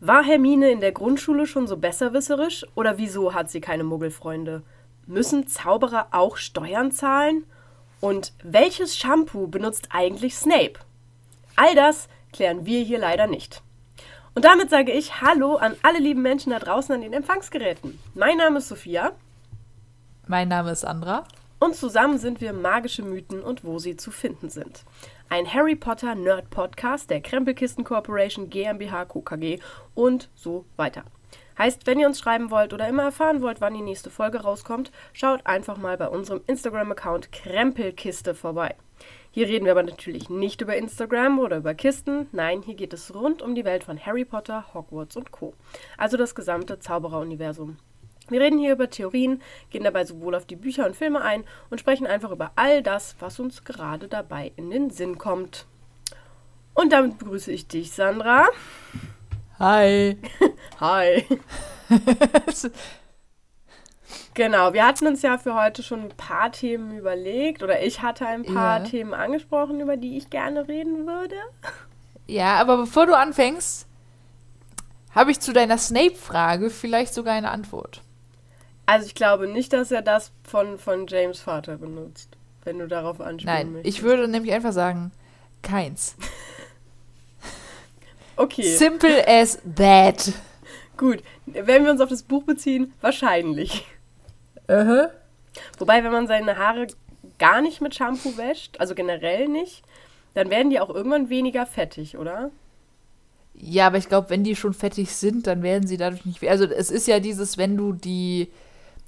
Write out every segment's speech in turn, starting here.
War Hermine in der Grundschule schon so besserwisserisch oder wieso hat sie keine Muggelfreunde? Müssen Zauberer auch Steuern zahlen? Und welches Shampoo benutzt eigentlich Snape? All das klären wir hier leider nicht. Und damit sage ich Hallo an alle lieben Menschen da draußen an den Empfangsgeräten. Mein Name ist Sophia. Mein Name ist Andra. Und zusammen sind wir magische Mythen und wo sie zu finden sind. Ein Harry Potter Nerd Podcast der Krempelkisten Corporation GmbH KKG und so weiter. Heißt, wenn ihr uns schreiben wollt oder immer erfahren wollt, wann die nächste Folge rauskommt, schaut einfach mal bei unserem Instagram-Account Krempelkiste vorbei. Hier reden wir aber natürlich nicht über Instagram oder über Kisten. Nein, hier geht es rund um die Welt von Harry Potter, Hogwarts und Co. Also das gesamte Zaubereruniversum. Wir reden hier über Theorien, gehen dabei sowohl auf die Bücher und Filme ein und sprechen einfach über all das, was uns gerade dabei in den Sinn kommt. Und damit begrüße ich dich, Sandra. Hi. Hi. genau, wir hatten uns ja für heute schon ein paar Themen überlegt oder ich hatte ein paar ja. Themen angesprochen, über die ich gerne reden würde. Ja, aber bevor du anfängst, habe ich zu deiner Snape-Frage vielleicht sogar eine Antwort. Also ich glaube nicht, dass er das von, von James Vater benutzt, wenn du darauf anspielen Nein, möchtest. ich würde nämlich einfach sagen, keins. okay. Simple as that. Gut, wenn wir uns auf das Buch beziehen, wahrscheinlich. Uh -huh. Wobei, wenn man seine Haare gar nicht mit Shampoo wäscht, also generell nicht, dann werden die auch irgendwann weniger fettig, oder? Ja, aber ich glaube, wenn die schon fettig sind, dann werden sie dadurch nicht. Also es ist ja dieses, wenn du die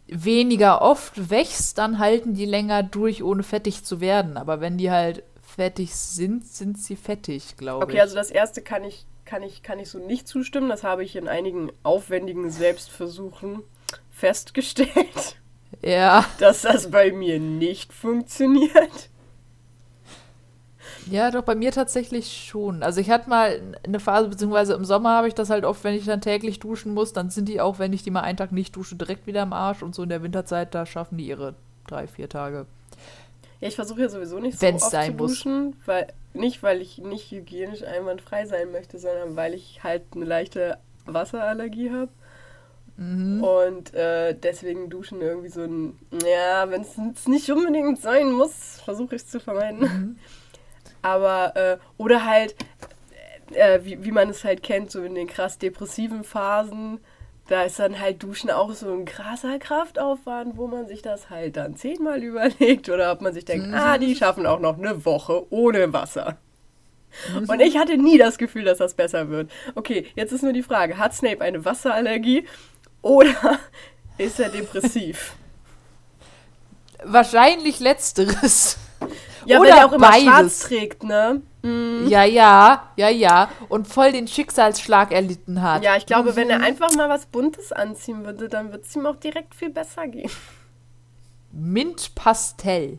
weniger oft wächst, dann halten die länger durch, ohne fettig zu werden. Aber wenn die halt fettig sind, sind sie fettig, glaube okay, ich. Okay, also das erste kann ich, kann, ich, kann ich so nicht zustimmen. Das habe ich in einigen aufwendigen Selbstversuchen festgestellt. Ja. Dass das bei mir nicht funktioniert. Ja, doch, bei mir tatsächlich schon. Also ich hatte mal eine Phase, beziehungsweise im Sommer habe ich das halt oft, wenn ich dann täglich duschen muss, dann sind die auch, wenn ich die mal einen Tag nicht dusche, direkt wieder im Arsch. Und so in der Winterzeit, da schaffen die ihre drei, vier Tage. Ja, ich versuche ja sowieso nicht so Wenn's oft sein zu duschen, muss. weil nicht, weil ich nicht hygienisch einwandfrei sein möchte, sondern weil ich halt eine leichte Wasserallergie habe. Mhm. Und äh, deswegen duschen irgendwie so ein, ja, wenn es nicht unbedingt sein muss, versuche ich es zu vermeiden. Mhm. Aber, äh, oder halt, äh, wie, wie man es halt kennt, so in den krass depressiven Phasen, da ist dann halt Duschen auch so ein krasser Kraftaufwand, wo man sich das halt dann zehnmal überlegt oder ob man sich denkt, mhm. ah, die schaffen auch noch eine Woche ohne Wasser. Mhm. Und ich hatte nie das Gefühl, dass das besser wird. Okay, jetzt ist nur die Frage, hat Snape eine Wasserallergie oder ist er depressiv? Wahrscheinlich letzteres. Ja, Oder weil er auch immer beides. schwarz trägt, ne? Mhm. Ja, ja, ja, ja. Und voll den Schicksalsschlag erlitten hat. Ja, ich glaube, mhm. wenn er mhm. einfach mal was Buntes anziehen würde, dann würde es ihm auch direkt viel besser gehen. Mintpastell.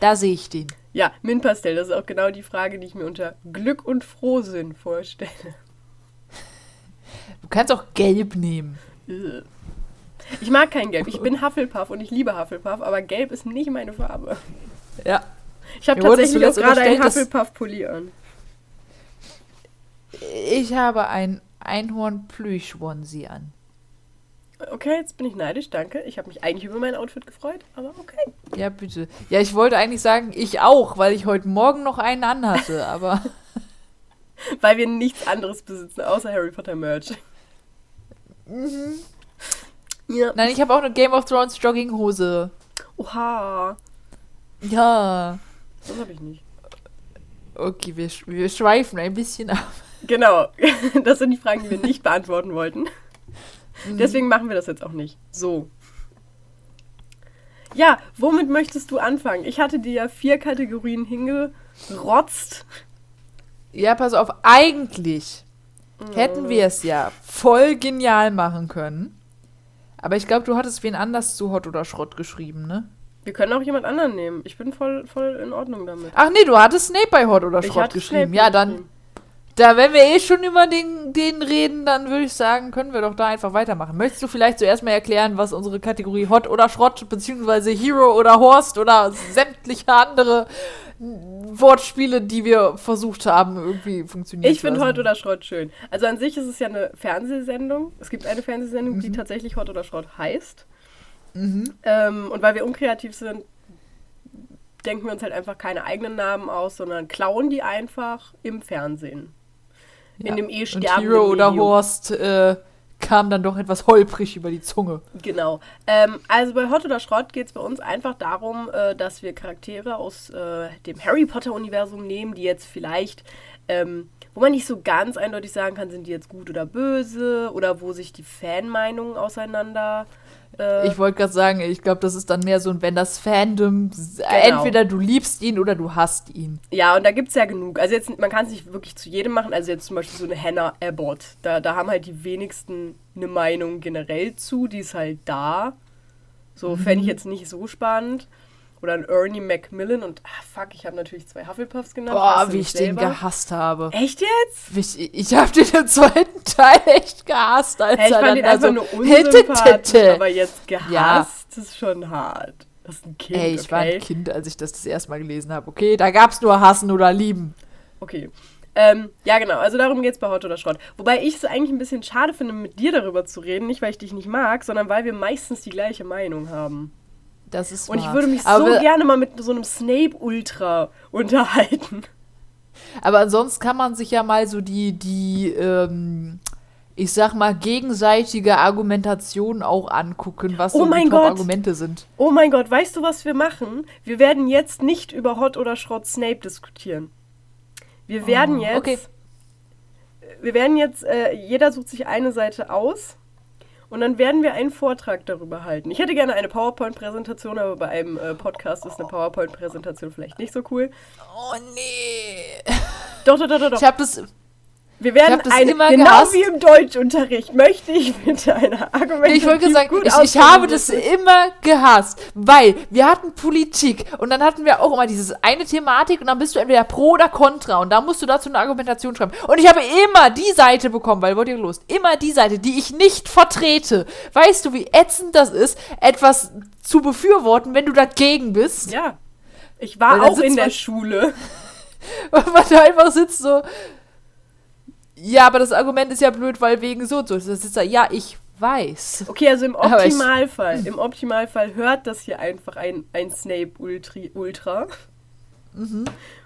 Da sehe ich den. Ja, Mintpastell, das ist auch genau die Frage, die ich mir unter Glück und Frohsinn vorstelle. Du kannst auch Gelb nehmen. Ich mag kein Gelb. Ich bin Hufflepuff und ich liebe Hufflepuff, aber Gelb ist nicht meine Farbe. Ja, ich habe tatsächlich auch gerade einen Hufflepuff-Pulli an. Ich habe ein Einhorn-Plüsch-Onesie an. Okay, jetzt bin ich neidisch, danke. Ich habe mich eigentlich über mein Outfit gefreut, aber okay. Ja, bitte. Ja, ich wollte eigentlich sagen, ich auch, weil ich heute Morgen noch einen anhatte, aber. weil wir nichts anderes besitzen, außer Harry Potter Merch. Mhm. Ja. Nein, ich habe auch eine Game of Thrones Jogginghose. Oha. Ja. Das habe ich nicht. Okay, wir, wir schweifen ein bisschen ab. Genau, das sind die Fragen, die wir nicht beantworten wollten. Mhm. Deswegen machen wir das jetzt auch nicht. So. Ja, womit möchtest du anfangen? Ich hatte dir ja vier Kategorien hingerotzt. Ja, pass auf, eigentlich mhm. hätten wir es ja voll genial machen können. Aber ich glaube, du hattest wen anders zu Hot oder Schrott geschrieben, ne? Wir können auch jemand anderen nehmen. Ich bin voll, voll in Ordnung damit. Ach nee, du hattest Snape bei Hot oder Schrott geschrieben. Snape ja, dann. Da, wenn wir eh schon über den, den reden, dann würde ich sagen, können wir doch da einfach weitermachen. Möchtest du vielleicht zuerst mal erklären, was unsere Kategorie Hot oder Schrott, beziehungsweise Hero oder Horst oder sämtliche andere Wortspiele, die wir versucht haben, irgendwie funktionieren Ich finde Hot oder Schrott schön. Also an sich ist es ja eine Fernsehsendung. Es gibt eine Fernsehsendung, mhm. die tatsächlich Hot oder Schrott heißt. Mhm. Ähm, und weil wir unkreativ sind, denken wir uns halt einfach keine eigenen Namen aus, sondern klauen die einfach im Fernsehen. Ja. In dem eh sterbenden Hero oder Horst äh, kam dann doch etwas holprig über die Zunge. Genau. Ähm, also bei Hot oder Schrott geht es bei uns einfach darum, äh, dass wir Charaktere aus äh, dem Harry Potter-Universum nehmen, die jetzt vielleicht, ähm, wo man nicht so ganz eindeutig sagen kann, sind die jetzt gut oder böse oder wo sich die Fanmeinungen auseinander äh, ich wollte gerade sagen, ich glaube, das ist dann mehr so, wenn das Fandom, genau. entweder du liebst ihn oder du hasst ihn. Ja, und da gibt es ja genug. Also jetzt, man kann es nicht wirklich zu jedem machen. Also jetzt zum Beispiel so eine Hannah Abbott. Da, da haben halt die wenigsten eine Meinung generell zu. Die ist halt da. So mhm. fände ich jetzt nicht so spannend. Oder ein Ernie Macmillan und ah, fuck, ich habe natürlich zwei Hufflepuffs genannt. Boah, wie ich selber? den gehasst habe. Echt jetzt? Ich, ich habe den im zweiten Teil echt gehasst. Als hey, ich fand ihn einfach nur unsympathisch, aber jetzt gehasst ja. ist schon hart. Das ist ein Kind, Ey, ich okay? war ein Kind, als ich das das erste Mal gelesen habe. Okay, da gab es nur Hassen oder Lieben. Okay. Ähm, ja, genau. Also darum geht es bei Hot oder Schrott. Wobei ich es eigentlich ein bisschen schade finde, mit dir darüber zu reden. Nicht, weil ich dich nicht mag, sondern weil wir meistens die gleiche Meinung haben. Das ist Und ich würde mich aber so gerne mal mit so einem Snape Ultra unterhalten. Aber ansonsten kann man sich ja mal so die, die, ähm, ich sag mal, gegenseitige Argumentation auch angucken, was oh so die Top-Argumente sind. Oh mein Gott, weißt du, was wir machen? Wir werden jetzt nicht über Hot oder Schrott Snape diskutieren. Wir werden oh, jetzt. Okay. Wir werden jetzt, äh, jeder sucht sich eine Seite aus und dann werden wir einen Vortrag darüber halten. Ich hätte gerne eine PowerPoint-Präsentation, aber bei einem äh, Podcast ist eine PowerPoint-Präsentation vielleicht nicht so cool. Oh nee. Doch, doch, doch, doch. Ich habe das wir werden eine, genau gehasst. wie im Deutschunterricht möchte ich bitte eine Argumentation. Ich wollte sagen, ich, ich habe das immer gehasst, weil wir hatten Politik und dann hatten wir auch immer diese eine Thematik und dann bist du entweder pro oder contra und da musst du dazu eine Argumentation schreiben. Und ich habe immer die Seite bekommen, weil wollt ihr los, immer die Seite, die ich nicht vertrete. Weißt du, wie ätzend das ist, etwas zu befürworten, wenn du dagegen bist? Ja. Ich war auch in der Schule. Und man da einfach sitzt so, ja, aber das Argument ist ja blöd, weil wegen so und so. Das ist ja, ja, ich weiß. Okay, also im Optimalfall, im Optimalfall hört das hier einfach ein, ein Snape Ultri, Ultra mhm.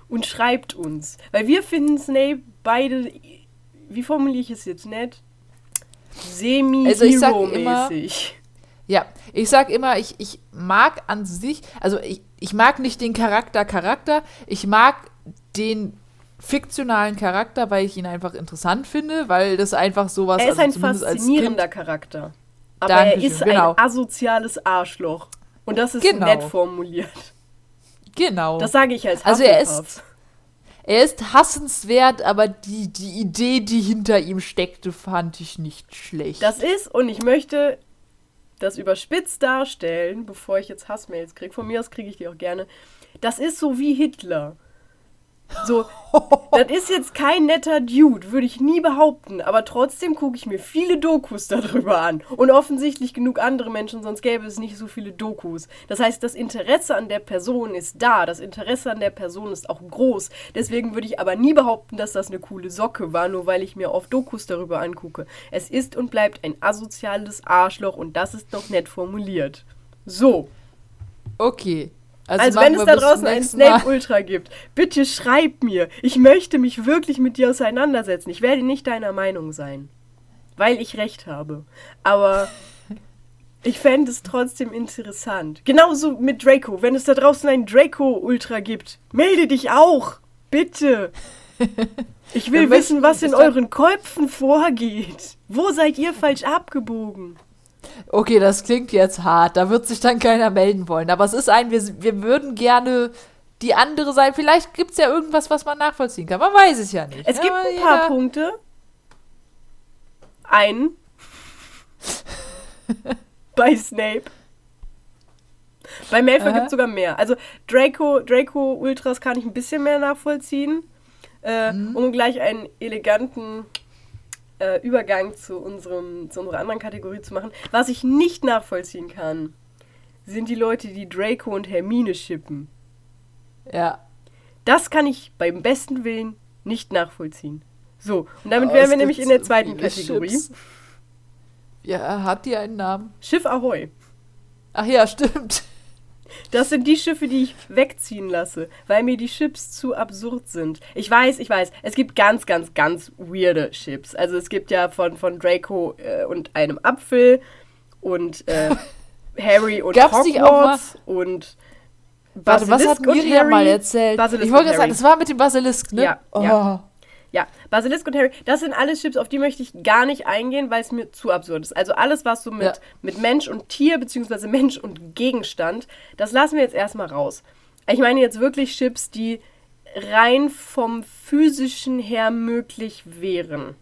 und schreibt uns. Weil wir finden Snape beide, wie formuliere ich es jetzt nett? Semi-Hero-mäßig. Also ja, ich sag immer, ich, ich mag an sich, also ich, ich mag nicht den Charakter Charakter, ich mag den fiktionalen Charakter, weil ich ihn einfach interessant finde, weil das einfach sowas Er ist also ein faszinierender Charakter. Aber Dankeschön, er ist genau. ein asoziales Arschloch. Und das ist genau. nett formuliert. Genau. Das sage ich als Also er ist er ist hassenswert, aber die, die Idee, die hinter ihm steckte, fand ich nicht schlecht. Das ist, und ich möchte das überspitzt darstellen, bevor ich jetzt Hassmails kriege. Von mir aus kriege ich die auch gerne. Das ist so wie Hitler. So, das ist jetzt kein netter Dude, würde ich nie behaupten, aber trotzdem gucke ich mir viele Dokus darüber an. Und offensichtlich genug andere Menschen, sonst gäbe es nicht so viele Dokus. Das heißt, das Interesse an der Person ist da, das Interesse an der Person ist auch groß. Deswegen würde ich aber nie behaupten, dass das eine coole Socke war, nur weil ich mir oft Dokus darüber angucke. Es ist und bleibt ein asoziales Arschloch und das ist doch nett formuliert. So. Okay. Also, also wenn es da draußen ein Snape Ultra gibt, bitte schreib mir. Ich möchte mich wirklich mit dir auseinandersetzen. Ich werde nicht deiner Meinung sein, weil ich recht habe. Aber ich fände es trotzdem interessant. Genauso mit Draco. Wenn es da draußen ein Draco Ultra gibt, melde dich auch. Bitte. Ich will wissen, was in euren Köpfen vorgeht. Wo seid ihr falsch abgebogen? Okay, das klingt jetzt hart. Da wird sich dann keiner melden wollen. Aber es ist ein, wir, wir würden gerne die andere sein. Vielleicht gibt es ja irgendwas, was man nachvollziehen kann. Man weiß es ja nicht. Es gibt ein paar Punkte. Ein. bei Snape. Bei Malfoy gibt es sogar mehr. Also Draco, Draco Ultras kann ich ein bisschen mehr nachvollziehen. Äh, mhm. Um gleich einen eleganten äh, Übergang zu, unserem, zu unserer anderen Kategorie zu machen. Was ich nicht nachvollziehen kann, sind die Leute, die Draco und Hermine schippen. Ja. Das kann ich beim besten Willen nicht nachvollziehen. So, und damit oh, wären wir nämlich in der zweiten Kategorie. Chips. Ja, hat die einen Namen? Schiff Ahoi. Ach ja, stimmt. Das sind die Schiffe, die ich wegziehen lasse, weil mir die Chips zu absurd sind. Ich weiß, ich weiß, es gibt ganz, ganz, ganz weirde Chips. Also es gibt ja von, von Draco äh, und einem Apfel und äh, Harry und Gab's Hogwarts und Basilisk Warte, was hat Miriam mal erzählt? Basilisk ich wollte sagen, das war mit dem Basilisk, ne? Ja, oh. ja. Ja, Basilisk und Harry, das sind alles Chips, auf die möchte ich gar nicht eingehen, weil es mir zu absurd ist. Also alles, was so mit, ja. mit Mensch und Tier, beziehungsweise Mensch und Gegenstand, das lassen wir jetzt erstmal raus. Ich meine jetzt wirklich Chips, die rein vom physischen her möglich wären.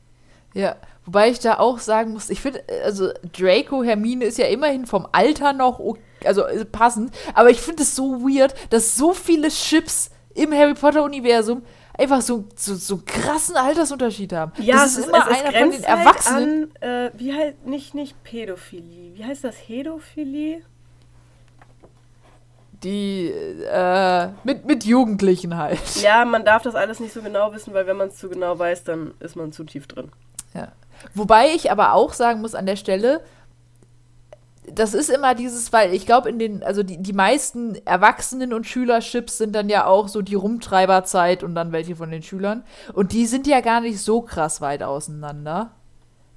Ja, wobei ich da auch sagen muss, ich finde, also Draco, Hermine ist ja immerhin vom Alter noch also äh, passend, aber ich finde es so weird, dass so viele Chips im Harry Potter Universum einfach so, so, so krassen Altersunterschied haben. Ja, das ist immer einer von den Erwachsenen. Halt an, äh, wie heißt, nicht, nicht Pädophilie, wie heißt das? Hädophilie? Die, äh, mit, mit Jugendlichen halt. Ja, man darf das alles nicht so genau wissen, weil wenn man es zu genau weiß, dann ist man zu tief drin. Ja. Wobei ich aber auch sagen muss an der Stelle, das ist immer dieses, weil ich glaube, in den, also die, die meisten Erwachsenen und Schülerships sind dann ja auch so die Rumtreiberzeit und dann welche von den Schülern. Und die sind ja gar nicht so krass weit auseinander.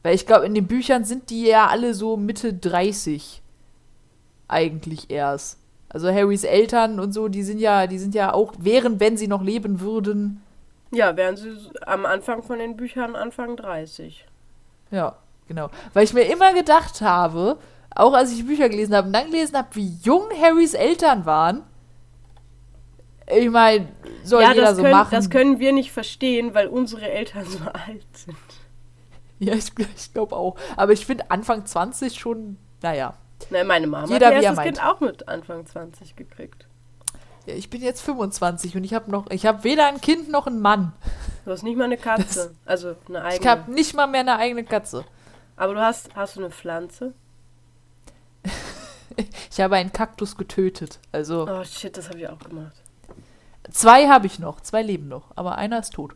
Weil ich glaube, in den Büchern sind die ja alle so Mitte 30. Eigentlich erst. Also Harrys Eltern und so, die sind ja, die sind ja auch, wären, wenn sie noch leben würden. Ja, wären sie am Anfang von den Büchern Anfang 30. Ja, genau. Weil ich mir immer gedacht habe, auch als ich Bücher gelesen habe und dann gelesen habe, wie jung Harrys Eltern waren. Ich meine, soll ja, jeder so können, machen. Das können wir nicht verstehen, weil unsere Eltern so alt sind. Ja, ich, ich glaube auch. Aber ich finde Anfang 20 schon, naja. Na, meine Mama jeder, hat das Kind auch mit Anfang 20 gekriegt. Ja, ich bin jetzt 25 und ich habe noch, ich habe weder ein Kind noch einen Mann. Du hast nicht mal eine Katze, das, also eine eigene. Ich habe nicht mal mehr eine eigene Katze. Aber du hast, hast du eine Pflanze? ich habe einen Kaktus getötet. Also. Oh shit, das habe ich auch gemacht. Zwei habe ich noch, zwei leben noch, aber einer ist tot.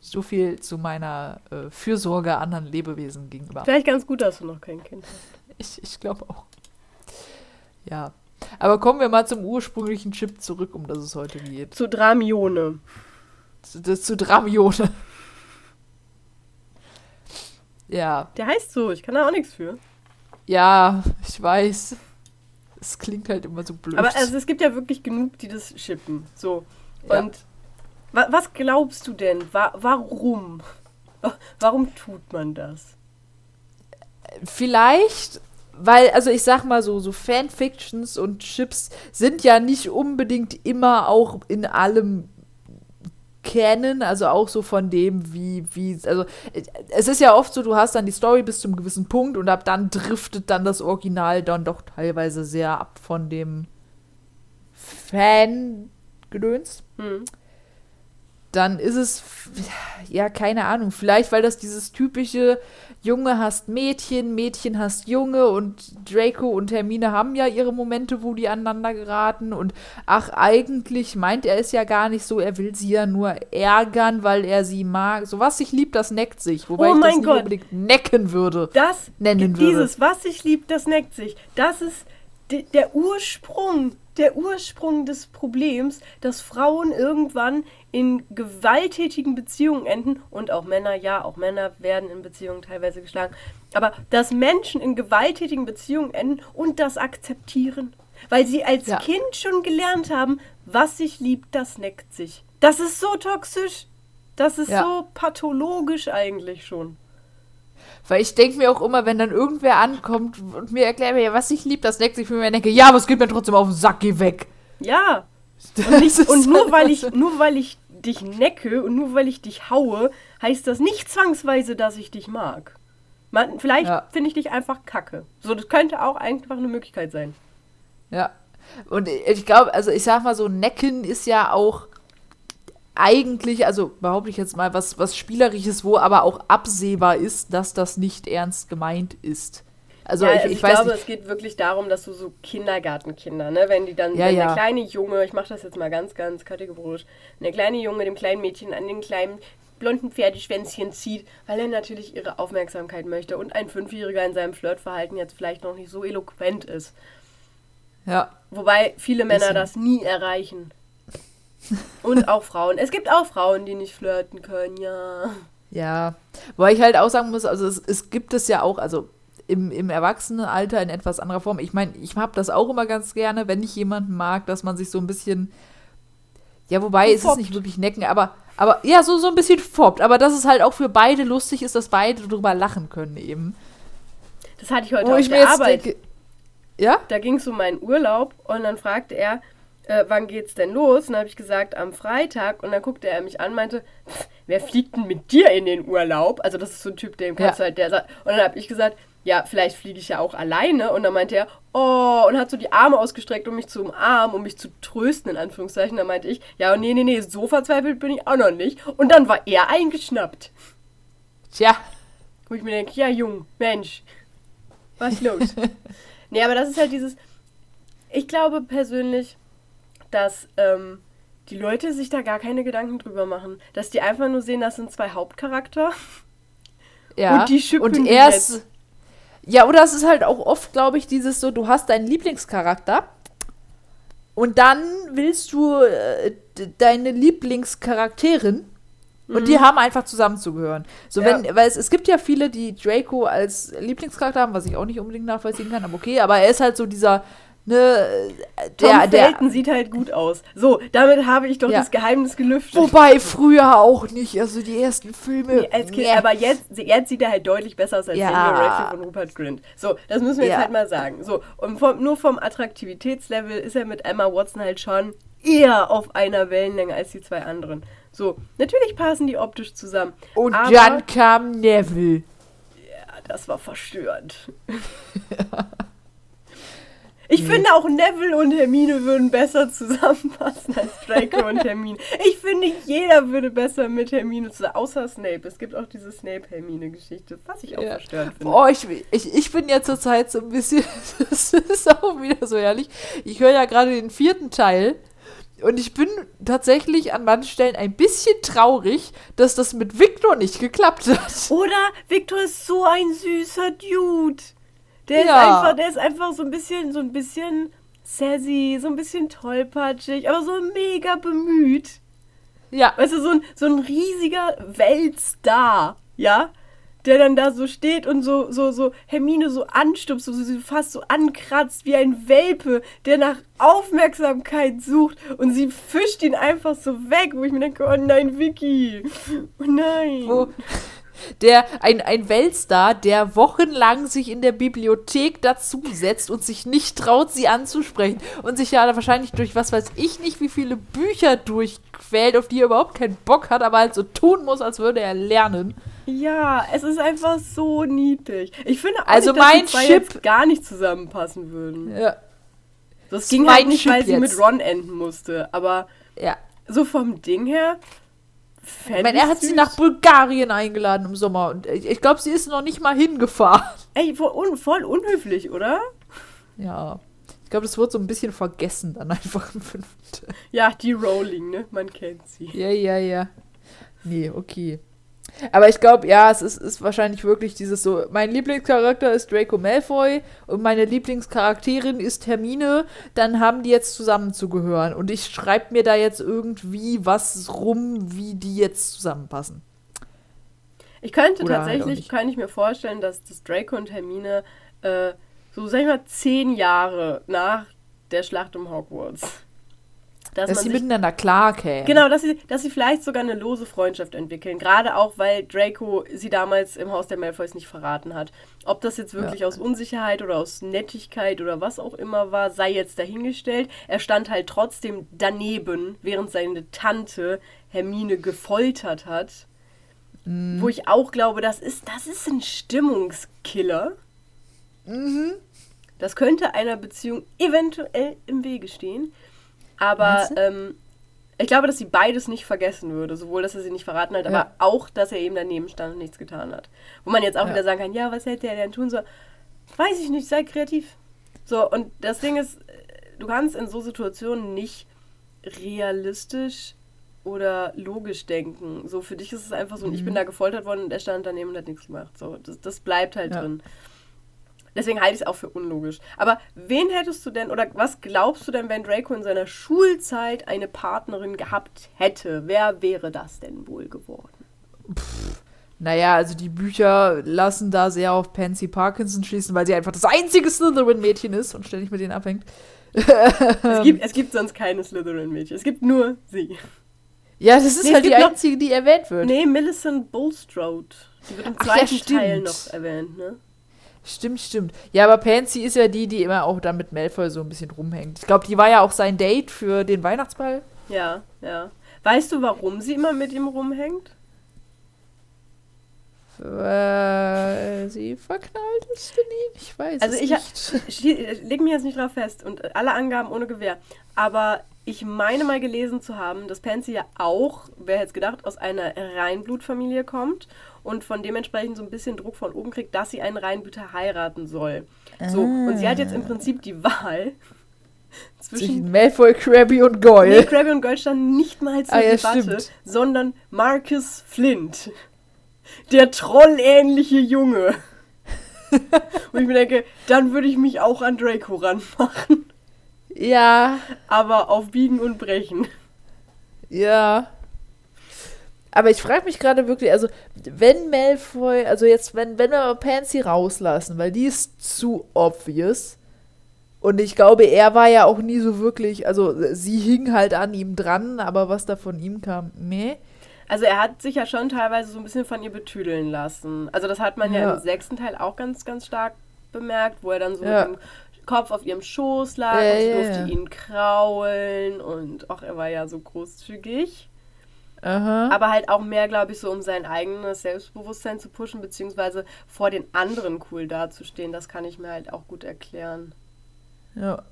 So viel zu meiner äh, Fürsorge anderen Lebewesen gegenüber. Vielleicht ganz gut, dass du noch kein Kind hast. Ich, ich glaube auch. Ja. Aber kommen wir mal zum ursprünglichen Chip zurück, um das es heute geht. Zu Dramione. Zu, zu Dramione. Ja. Der heißt so, ich kann da auch nichts für. Ja, ich weiß. Es klingt halt immer so blöd. Aber also, es gibt ja wirklich genug, die das schippen. So. Ja. Und wa was glaubst du denn? Wa warum? Warum tut man das? Vielleicht, weil, also ich sag mal so, so Fanfictions und Chips sind ja nicht unbedingt immer auch in allem kennen, also auch so von dem, wie, wie, also es ist ja oft so, du hast dann die Story bis zum gewissen Punkt und ab dann driftet dann das Original dann doch teilweise sehr ab von dem Fan-Gedöns. Hm dann ist es, ja, keine Ahnung, vielleicht, weil das dieses typische Junge hasst Mädchen, Mädchen hasst Junge und Draco und Hermine haben ja ihre Momente, wo die aneinander geraten und ach, eigentlich meint er es ja gar nicht so, er will sie ja nur ärgern, weil er sie mag. So, was sich liebt, das neckt sich. Wobei oh ich das nicht unbedingt necken würde. Das, nennen dieses, würde. Dieses, was sich liebt, das neckt sich. Das ist der Ursprung der Ursprung des Problems, dass Frauen irgendwann in gewalttätigen Beziehungen enden und auch Männer, ja, auch Männer werden in Beziehungen teilweise geschlagen, aber dass Menschen in gewalttätigen Beziehungen enden und das akzeptieren, weil sie als ja. Kind schon gelernt haben, was sich liebt, das neckt sich. Das ist so toxisch. Das ist ja. so pathologisch eigentlich schon. Weil ich denke mir auch immer, wenn dann irgendwer ankommt und mir erklärt, ja, was ich liebe, das neckt sich für mich, denke, ja, aber es geht mir trotzdem auf den Sack, geh weg. Ja. Und, nicht, und nur, weil ich, nur weil ich dich necke und nur weil ich dich haue, heißt das nicht zwangsweise, dass ich dich mag. Man, vielleicht ja. finde ich dich einfach kacke. So, das könnte auch einfach eine Möglichkeit sein. Ja. Und ich glaube, also ich sag mal so, necken ist ja auch eigentlich, also behaupte ich jetzt mal, was, was Spielerisches, wo aber auch absehbar ist, dass das nicht ernst gemeint ist. Also ja, ich, also ich, ich weiß glaube, nicht. es geht wirklich darum, dass du so Kindergartenkinder, ne, wenn die dann, Ja, wenn ja. der kleine Junge, ich mache das jetzt mal ganz, ganz kategorisch, der kleine Junge dem kleinen Mädchen an den kleinen blonden Pferdeschwänzchen zieht, weil er natürlich ihre Aufmerksamkeit möchte und ein Fünfjähriger in seinem Flirtverhalten jetzt vielleicht noch nicht so eloquent ist. Ja. Wobei viele Männer das nie erreichen. Und auch Frauen. Es gibt auch Frauen, die nicht flirten können, ja. Ja, wobei ich halt auch sagen muss, also es, es gibt es ja auch, also im, im Erwachsenenalter in etwas anderer Form. Ich meine, ich habe das auch immer ganz gerne, wenn ich jemanden mag, dass man sich so ein bisschen, ja, wobei es ist nicht wirklich necken, aber, aber ja, so, so ein bisschen foppt. Aber dass es halt auch für beide lustig ist, dass beide drüber lachen können eben. Das hatte ich heute Wo auf ich der Arbeit. denke, ja? da ging es um meinen Urlaub und dann fragte er, äh, wann geht's denn los? Und dann habe ich gesagt, am Freitag. Und dann guckte er mich an und meinte, "Pff, wer fliegt denn mit dir in den Urlaub? Also das ist so ein Typ, dem kannst Ja. du halt, der sagt. Und dann habe ich gesagt, ja, vielleicht fliege ich ja auch alleine. Und dann meinte er, oh, und hat so die Arme ausgestreckt, um mich zu umarmen, um mich zu trösten, in Anführungszeichen. Dann meinte ich, ja, nee, nee, nee, so verzweifelt bin ich auch noch nicht. Und dann war er eingeschnappt. Tja, Wo ich mir denke, ja, Jung, Mensch, was ist los? nee, aber das ist halt dieses. Ich glaube persönlich, dass ähm, die Leute sich da gar keine Gedanken drüber machen. Dass die einfach nur sehen, das sind zwei Hauptcharakter. ja. Und die schippen Und erst, jetzt. ja, oder es ist halt auch oft, glaube ich, dieses so, du hast deinen Lieblingscharakter und dann willst du äh, deine Lieblingscharakterin und die haben einfach zusammenzugehören. So, Mhm. Ja. wenn, weil es, es gibt ja viele, die Draco als Lieblingscharakter haben, was ich auch nicht unbedingt nachvollziehen kann, aber okay, aber er ist halt so dieser, ne, Tom der, der, Felton sieht halt gut aus. So, damit habe ich doch Ja. das Geheimnis gelüftet. wobei früher auch nicht, also die ersten Filme. Nee, als kind, nee. aber jetzt, jetzt sieht er halt deutlich besser aus als Ja. Daniel Radcliffe und Rupert Grint. So, das müssen wir jetzt Ja. halt mal sagen. So, und vom, nur vom Attraktivitätslevel ist er mit Emma Watson halt schon eher auf einer Wellenlänge als die zwei anderen. So, natürlich passen die optisch zusammen. und dann kam Neville. Ja, das war verstörend. Ich finde auch Neville und Hermine würden besser zusammenpassen als Draco und Hermine. Ich finde, jeder würde besser mit Hermine zusammen, außer Snape. Es gibt auch diese Snape-Hermine-Geschichte, was ich auch Ja. verstörend finde. Oh, ich, ich, ich bin ja zurzeit so ein bisschen, das ist auch wieder so ehrlich. Ich höre ja gerade den vierten Teil und ich bin tatsächlich an manchen Stellen ein bisschen traurig, dass das mit Victor nicht geklappt hat. Oder Victor ist so ein süßer Dude. Der ist Ja. einfach, der ist einfach so ein bisschen, so ein bisschen sassy, so ein bisschen tollpatschig, aber so mega bemüht. Ja, Weißt du, so ein, so ein riesiger Weltstar, ja? Der dann da so steht und so, so, so Hermine so anstupst, so sie fast so ankratzt wie ein Welpe, der nach Aufmerksamkeit sucht und sie fischt ihn einfach so weg, wo ich mir denke, oh nein, Vicky, oh nein. wo der, ein, ein Weltstar, der wochenlang sich in der Bibliothek dazusetzt und sich nicht traut, sie anzusprechen und sich ja wahrscheinlich durch was weiß ich nicht, wie viele Bücher durchquält, auf die er überhaupt keinen Bock hat, aber halt so tun muss, als würde er lernen. Ja, es ist einfach so niedlich. Ich finde auch Also nicht, dass mein die zwei Chip- gar nicht zusammenpassen würden. Ja. Das ging halt nicht, weil Chip sie mit. Ron enden musste, aber Ja. so vom Ding her. Ich meine, er hat sie nach Bulgarien eingeladen im Sommer und ich, ich glaube, sie ist noch nicht mal hingefahren. Ey, voll, un voll unhöflich, oder? Ja. Ich glaube, das wird so ein bisschen vergessen dann einfach im fünften. Ja, die Rowling, ne? Man kennt sie. Ja, ja, ja. Nee, okay. Aber ich glaube, ja, es ist, ist wahrscheinlich wirklich dieses so, mein Lieblingscharakter ist Draco Malfoy und meine Lieblingscharakterin ist Hermine, dann haben die jetzt zusammenzugehören. Und ich schreibe mir da jetzt irgendwie was rum, wie die jetzt zusammenpassen. Ich könnte Oder halt tatsächlich, nicht. kann ich mir vorstellen, dass das Draco und Hermine äh, so, sag ich mal, zehn Jahre nach der Schlacht um Hogwarts. Dass, Dass die sich miteinander klarkämen. Genau, dass sie, dass sie vielleicht sogar eine lose Freundschaft entwickeln. Gerade auch, weil Draco sie damals im Haus der Malfoys nicht verraten hat. Ob das jetzt wirklich aus Unsicherheit oder aus Nettigkeit oder was auch immer war, sei jetzt dahingestellt. Er stand halt trotzdem daneben, während seine Tante Hermine gefoltert hat. Wo ich auch glaube, das ist, das ist ein Stimmungskiller. Das könnte einer Beziehung eventuell im Wege stehen. Aber ähm, ich glaube, dass sie beides nicht vergessen würde. Sowohl, dass er sie nicht verraten hat, aber Ja. auch, dass er eben daneben stand und nichts getan hat. Wo man jetzt auch Ja. wieder sagen kann, ja, was hätte er denn tun sollen? Weiß ich nicht, sei kreativ. So, und das Ding ist, du kannst in so Situationen nicht realistisch oder logisch denken. So, für dich ist es einfach so, mhm. ich bin mhm. da gefoltert worden und er stand daneben und hat nichts gemacht. So, das, das bleibt halt ja. drin. Deswegen halte ich es auch für unlogisch. Aber wen hättest du denn, oder was glaubst du denn, wenn Draco in seiner Schulzeit eine Partnerin gehabt hätte? Wer wäre das denn wohl geworden? Pff, naja, also die Bücher lassen da sehr auf Pansy Parkinson schließen, weil sie einfach das einzige Slytherin-Mädchen ist und ständig mit denen abhängt. es, gibt, es gibt sonst keine Slytherin-Mädchen. Es gibt nur sie. Ja, das ist nee, halt die einzige, die erwähnt wird. Nee, Millicent Bulstrode. Die wird im Ach, zweiten ja, Teil noch erwähnt, ne? Stimmt, stimmt. Ja, aber Pansy ist ja die, die immer auch dann mit Malfoy so ein bisschen rumhängt. Ich glaube, die war ja auch sein Date für den Weihnachtsball. Ja, ja. Weißt du, warum sie immer mit ihm rumhängt? Weil sie verknallt ist in ihn. Ich weiß also es ich, nicht. Ich, ich lege mich jetzt nicht drauf fest und alle Angaben ohne Gewehr. Aber ich meine mal gelesen zu haben, dass Pansy ja auch, wer hätte es gedacht, aus einer Reinblutfamilie kommt und von dementsprechend so ein bisschen Druck von oben kriegt, dass sie einen Reinblüter heiraten soll. So, und sie hat jetzt im Prinzip die Wahl zwischen, zwischen Malfoy, Krabby und Goyle. Nee, Krabby und Goyle standen nicht mal zur ah, ja, Debatte, stimmt. sondern Marcus Flint. Der trollähnliche Junge. und ich mir denke, dann würde ich mich auch an Draco ranmachen. Ja. Aber auf Biegen und Brechen. Ja. Aber ich frage mich gerade wirklich, also wenn Malfoy, also jetzt, wenn, wenn wir Pansy rauslassen, weil die ist zu obvious. Und ich glaube, er war ja auch nie so wirklich, also sie hing halt an ihm dran, aber was da von ihm kam, meh. Also er hat sich ja schon teilweise so ein bisschen von ihr betüdeln lassen. Also das hat man ja, ja im sechsten Teil auch ganz, ganz stark bemerkt, wo er dann so ja. mit dem Kopf auf ihrem Schoß lag ja, und sie durfte ihn kraulen und auch er war ja so großzügig. Aha. Aber halt auch mehr, glaube ich, so um sein eigenes Selbstbewusstsein zu pushen, beziehungsweise vor den anderen cool dazustehen. Das kann ich mir halt auch gut erklären. Ja.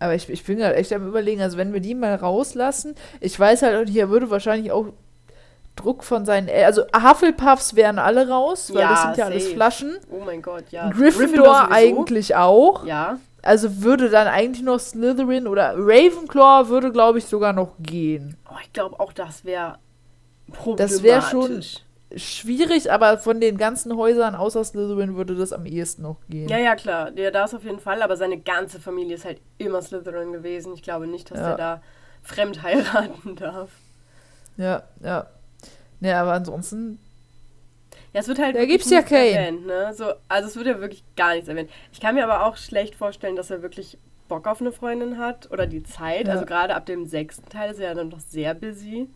Aber ich, ich bin gerade echt am überlegen, also wenn wir die mal rauslassen, ich weiß halt, hier würde wahrscheinlich auch Druck von seinen El Also Hufflepuffs wären alle raus, weil ja, das sind ja safe. alles Flaschen. Oh mein Gott, ja. Gryffindor, Gryffindor eigentlich auch. Ja. Also würde dann eigentlich noch Slytherin oder Ravenclaw würde, glaube ich, sogar noch gehen. Oh, ich glaube auch, das wäre problematisch. Das wäre schon schwierig, aber von den ganzen Häusern außer Slytherin würde das am ehesten noch gehen. Ja, ja, klar. Ja, das auf jeden Fall. Aber seine ganze Familie ist halt immer Slytherin gewesen. Ich glaube nicht, dass ja. er da fremd heiraten darf. Ja, ja. Ne, aber ansonsten. Ja, es wird halt. Da gibt's ja keinen. Erwähnt, ne? so, also es wird ja wirklich gar nichts erwähnt. Ich kann mir aber auch schlecht vorstellen, dass er wirklich Bock auf eine Freundin hat oder die Zeit. Ja. Also gerade ab dem sechsten Teil ist er ja dann noch sehr busy.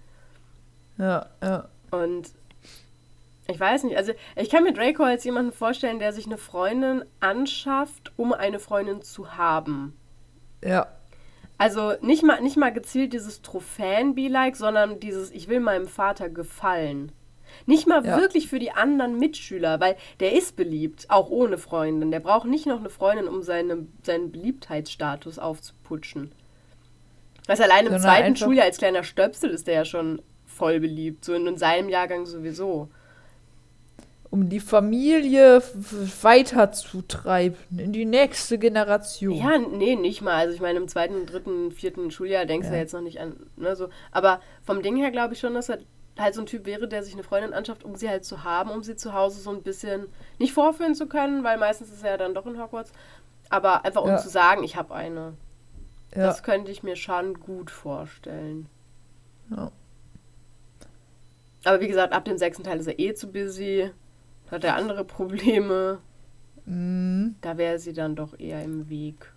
Ja, ja. Und ich weiß nicht, also ich kann mir Draco als jemanden vorstellen, der sich eine Freundin anschafft, um eine Freundin zu haben. Ja. Also nicht mal, nicht mal gezielt dieses Trophäen-Be-like, sondern dieses, ich will meinem Vater gefallen. Nicht mal ja. wirklich für die anderen Mitschüler, weil der ist beliebt, auch ohne Freundin. Der braucht nicht noch eine Freundin, um seine, seinen Beliebtheitsstatus aufzuputschen. Was allein im zweiten Schuljahr als kleiner Stöpsel ist der ja schon voll beliebt, so in, in seinem Jahrgang sowieso um die Familie weiterzutreiben in die nächste Generation. Ja, nee, nicht mal. Also ich meine, im zweiten, dritten, vierten Schuljahr denkst du ja. ja jetzt noch nicht an, ne, so. Aber vom Ding her glaube ich schon, dass er halt so ein Typ wäre, der sich eine Freundin anschafft, um sie halt zu haben, um sie zu Hause so ein bisschen nicht vorführen zu können, weil meistens ist er ja dann doch in Hogwarts, aber einfach um ja. zu sagen, ich habe eine. Ja. Das könnte ich mir schon gut vorstellen. Ja. Aber wie gesagt, ab dem sechsten Teil ist er eh zu busy hat er andere Probleme. Mm. Da wäre sie dann doch eher im Weg.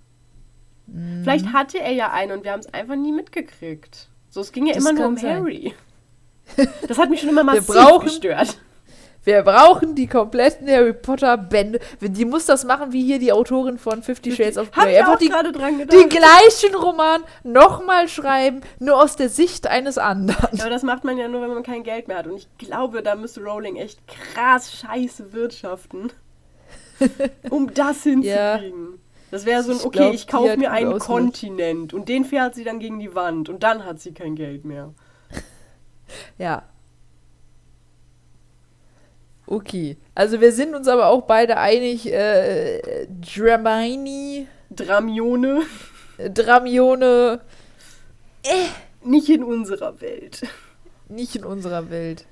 Mm. Vielleicht hatte er ja einen und wir haben es einfach nie mitgekriegt. So, es ging ja das immer nur um sein. Harry. Das hat mich schon immer massiv brauchen, gestört. Wir brauchen die kompletten Harry Potter Bände. Die muss das machen wie hier die Autorin von Fifty Shades of Grey. Einfach die, dran gedacht. die gleichen Roman nochmal schreiben, nur aus der Sicht eines anderen. Ja, aber das macht man ja nur, wenn man kein Geld mehr hat. Und ich glaube, da müsste Rowling echt krass scheiße wirtschaften, um das hinzukriegen. Ja. Das wäre so ein, okay, ich, ich kaufe mir einen Kontinent und den fährt sie dann gegen die Wand und dann hat sie kein Geld mehr. Ja, Okay. Also wir sind uns aber auch beide einig, äh, Dramini. Dramione. Dramione. Äh. Nicht in unserer Welt. Nicht in unserer Welt.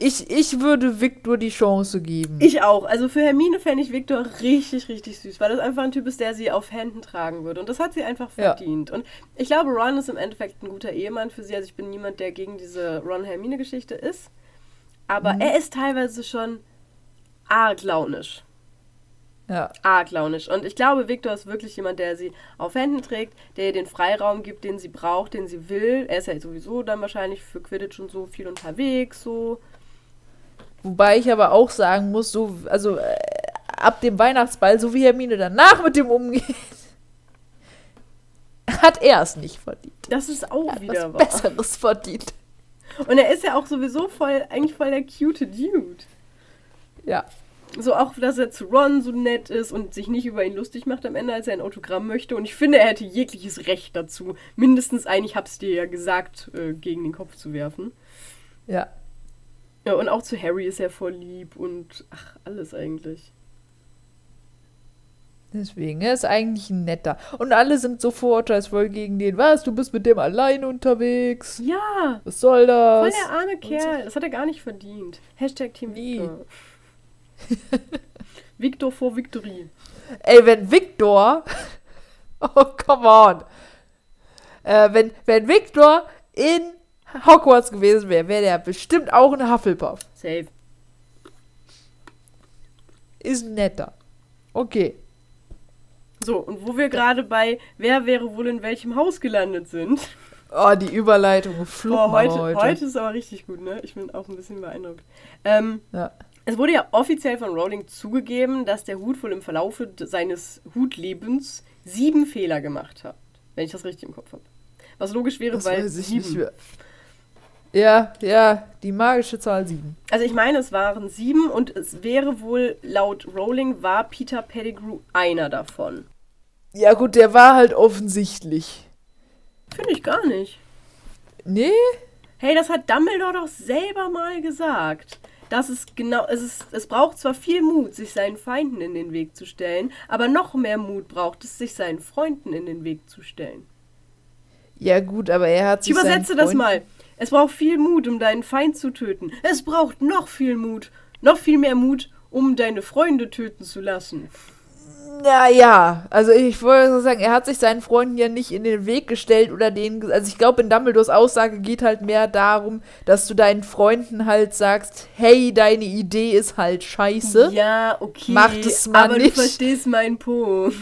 Ich, ich würde Victor die Chance geben. Ich auch. Also für Hermine fände ich Victor richtig, richtig süß, weil das einfach ein Typ ist, der sie auf Händen tragen würde. Und das hat sie einfach verdient. Ja. Und ich glaube, Ron ist im Endeffekt ein guter Ehemann für sie. Also ich bin niemand, der gegen diese Ron-Hermine-Geschichte ist. Aber mhm. er ist teilweise schon arg launisch. Ja. Arg launisch. Und ich glaube, Victor ist wirklich jemand, der sie auf Händen trägt, der ihr den Freiraum gibt, den sie braucht, den sie will. Er ist ja sowieso dann wahrscheinlich für Quidditch und so viel unterwegs, so. Wobei ich aber auch sagen muss, so, also äh, ab dem Weihnachtsball, so wie Hermine danach mit dem umgeht, hat er es nicht verdient. Das ist auch er wieder was wahr. Besseres verdient. Und er ist ja auch sowieso voll, eigentlich voll der cute Dude. Ja. So auch, dass er zu Ron so nett ist und sich nicht über ihn lustig macht am Ende, als er ein Autogramm möchte. Und ich finde, er hätte jegliches Recht dazu, mindestens ein, ich hab's dir ja gesagt, äh, gegen den Kopf zu werfen. Ja. Ja, und auch zu Harry ist er voll lieb und ach, alles eigentlich. Deswegen, er ist eigentlich ein netter. Und alle sind so vorurteilsvoll gegen den. Was, du bist mit dem allein unterwegs? Ja. Was soll das? Voll der arme Kerl. So. Das hat er gar nicht verdient. Hashtag Team Victor. Victor vor Victory. Ey, wenn Victor. Oh, come on. Äh, wenn, wenn Victor in Hogwarts gewesen wäre, wäre der bestimmt auch ein Hufflepuff. Safe. Ist netter. Okay. So, und wo wir gerade bei wer wäre wohl in welchem Haus gelandet sind. Oh, die Überleitung flog heute, heute. Heute ist aber richtig gut, ne? Ich bin auch ein bisschen beeindruckt. Ähm, ja. Es wurde ja offiziell von Rowling zugegeben, dass der Hut wohl im Verlaufe seines Hutlebens sieben Fehler gemacht hat. Wenn ich das richtig im Kopf habe. Was logisch wäre, das weil sieben. Ja, ja, die magische Zahl 7. Also ich meine, es waren sieben und es wäre wohl, laut Rowling, war Peter Pettigrew einer davon. Ja gut, der war halt offensichtlich. Finde ich gar nicht. Nee? Hey, das hat Dumbledore doch selber mal gesagt. Das ist genau, es, ist, es braucht zwar viel Mut, sich seinen Feinden in den Weg zu stellen, aber noch mehr Mut braucht es, sich seinen Freunden in den Weg zu stellen. Ja gut, aber er hat sich Ich übersetze das mal. Es braucht viel Mut, um deinen Feind zu töten. Es braucht noch viel Mut, noch viel mehr Mut, um deine Freunde töten zu lassen. Naja, also ich wollte sagen, er hat sich seinen Freunden ja nicht in den Weg gestellt oder denen. Also ich glaube, in Dumbledores Aussage geht halt mehr darum, dass du deinen Freunden halt sagst, hey, deine Idee ist halt scheiße. Ja, okay. Mach das mal aber nicht. du verstehst meinen Punkt.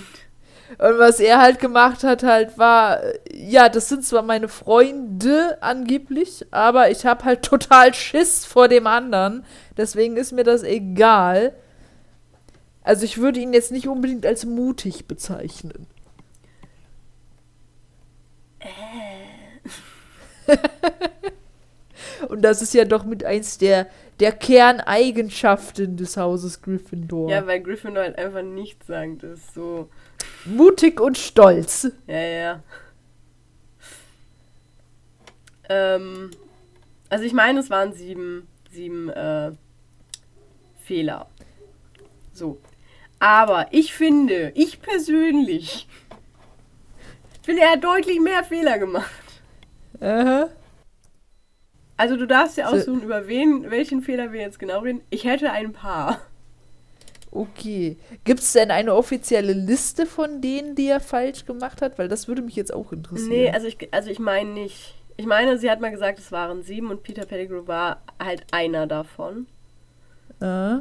Und was er halt gemacht hat, halt war, ja, das sind zwar meine Freunde angeblich, aber ich habe halt total Schiss vor dem anderen. Deswegen ist mir das egal. Also ich würde ihn jetzt nicht unbedingt als mutig bezeichnen. Äh. Und das ist ja doch mit eins der, der Kerneigenschaften des Hauses Gryffindor. Ja, weil Gryffindor halt einfach nichtssagend ist. So. Mutig und stolz. Ja, ja. Ähm, also ich meine, es waren sieben, sieben äh, Fehler. So. Aber ich finde, ich persönlich, finde, er hat deutlich mehr Fehler gemacht. Aha. Also du darfst ja aussuchen, so. über wen, welchen Fehler wir jetzt genau reden. Ich hätte ein paar. Okay. Gibt es denn eine offizielle Liste von denen, die er falsch gemacht hat? Weil das würde mich jetzt auch interessieren. Nee, also ich, also ich meine nicht. Ich meine, sie hat mal gesagt, es waren sieben und Peter Pettigrew war halt einer davon. Äh.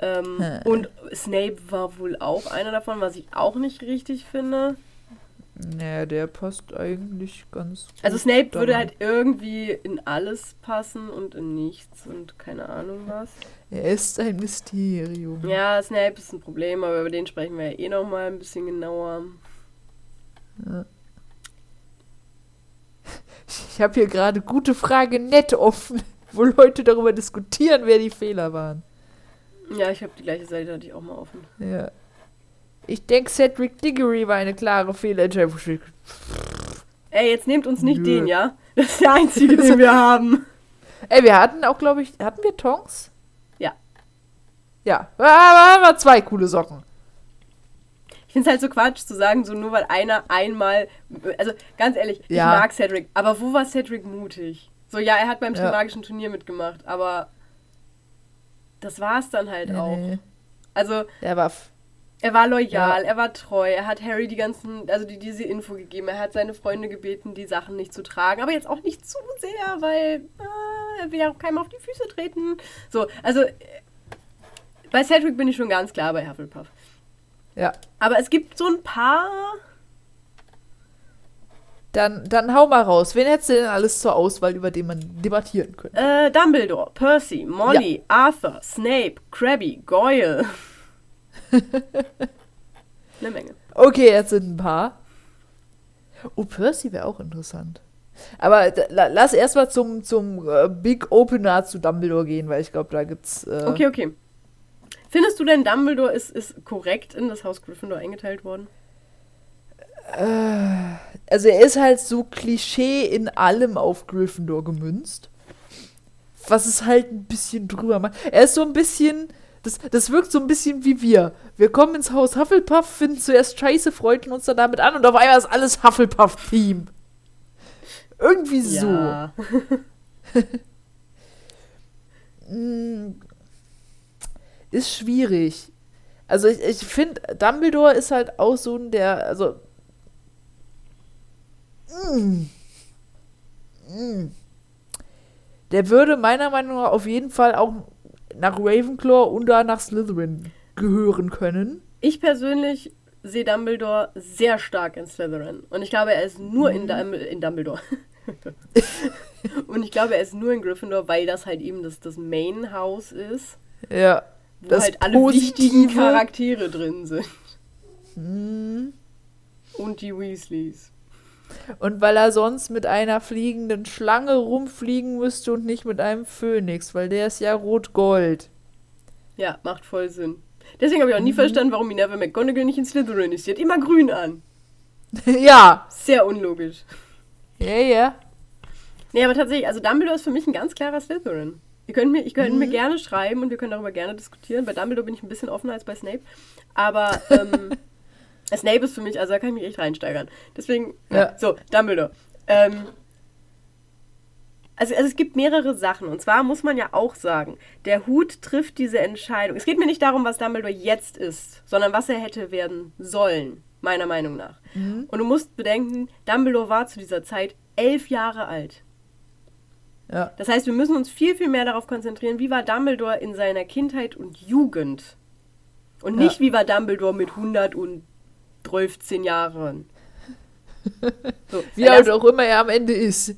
Ähm, hm. Und Snape war wohl auch einer davon, was ich auch nicht richtig finde. Naja, der passt eigentlich ganz gut. Also Snape würde halt irgendwie in alles passen und in nichts und keine Ahnung was. Er ist ein Mysterium. Ja, Snape ist ein Problem, aber über den sprechen wir ja eh noch mal ein bisschen genauer. Ja. Ich habe hier gerade gute Frage nett offen, wo Leute darüber diskutieren, wer die Fehler waren. Ja, ich habe die gleiche Seite hatte ich auch mal offen. Ja. Ich denke, Cedric Diggory war eine klare Fehlentscheidung. Ey, jetzt nehmt uns nicht Nö. den, ja? Das ist der einzige, den wir haben. Ey, wir hatten auch, glaube ich, hatten wir Tongs? Ja. Ja, aber haben wir zwei coole Socken. Ich finde es halt so Quatsch zu sagen, so nur weil einer einmal. Also ganz ehrlich, Ja. ich mag Cedric, aber wo war Cedric mutig? So, ja, er hat beim Ja. Trimagischen Turnier mitgemacht, aber das war es dann halt auch. Nee, Also, der war. er war loyal, Ja. er war treu, er hat Harry die ganzen, also die, diese Info gegeben, er hat seine Freunde gebeten, die Sachen nicht zu tragen, aber jetzt auch nicht zu sehr, weil ah, er will ja auch keinem auf die Füße treten. So, also äh, bei Cedric bin ich schon ganz klar bei Hufflepuff. Ja. Aber es gibt so ein paar. Dann, dann hau mal raus. Wen hättest du denn alles zur Auswahl, über den man debattieren könnte? Äh, Dumbledore, Percy, Molly, Arthur, Snape, Krabby, Goyle. Eine Menge. Okay, jetzt sind ein paar. Oh, Percy wäre auch interessant. Aber la- lass erstmal zum, zum äh, Big Opener zu Dumbledore gehen, weil ich glaube, da gibt's. Äh, Okay, okay. Findest du denn, Dumbledore ist, ist korrekt in das Haus Gryffindor eingeteilt worden? Also er ist halt so Klischee in allem auf Gryffindor gemünzt. Was es halt ein bisschen drüber macht. Er ist so ein bisschen. Das, das wirkt so ein bisschen wie wir. Wir kommen ins Haus Hufflepuff, finden zuerst scheiße, freunden uns dann damit an und auf einmal ist alles Hufflepuff-Team. Irgendwie so. Ja. Mm, Ist schwierig. Also ich, ich finde, Dumbledore ist halt auch so ein der, also der würde meiner Meinung nach auf jeden Fall auch nach Ravenclaw oder nach Slytherin gehören können. Ich persönlich sehe Dumbledore sehr stark in Slytherin. Und ich glaube, er ist nur in, Dum in Dumbledore. Und ich glaube, er ist nur in Gryffindor, weil das halt eben das, das Main-Haus ist, Ja. wo Das halt alle wichtigen Positive. Charaktere drin sind. Mm. Und die Weasleys. Und weil er sonst mit einer fliegenden Schlange rumfliegen müsste und nicht mit einem Phönix, weil der ist ja rot-gold. Ja, macht voll Sinn. Deswegen habe ich auch Mhm. nie verstanden, warum Minerva McGonagall nicht in Slytherin ist. Sie hat immer grün an. ja. Sehr unlogisch. Ja, ja. Nee, aber tatsächlich, also Dumbledore ist für mich ein ganz klarer Slytherin. Ihr könnt mir, ich könnt Mhm. mir gerne schreiben und wir können darüber gerne diskutieren. Bei Dumbledore bin ich ein bisschen offener als bei Snape. Aber ähm, Snape ist für mich, also da kann ich mich echt reinsteigern. Deswegen, Ja. so, Dumbledore. Ähm, also, also es gibt mehrere Sachen. Und zwar muss man ja auch sagen, der Hut trifft diese Entscheidung. Es geht mir nicht darum, was Dumbledore jetzt ist, sondern was er hätte werden sollen, meiner Meinung nach. Und du musst bedenken, Dumbledore war zu dieser Zeit elf Jahre alt. Ja. Das heißt, wir müssen uns viel, viel mehr darauf konzentrieren, wie war Dumbledore in seiner Kindheit und Jugend. Und Ja. nicht, wie war Dumbledore mit 113 Jahren. So, Wie alt auch immer er am Ende ist.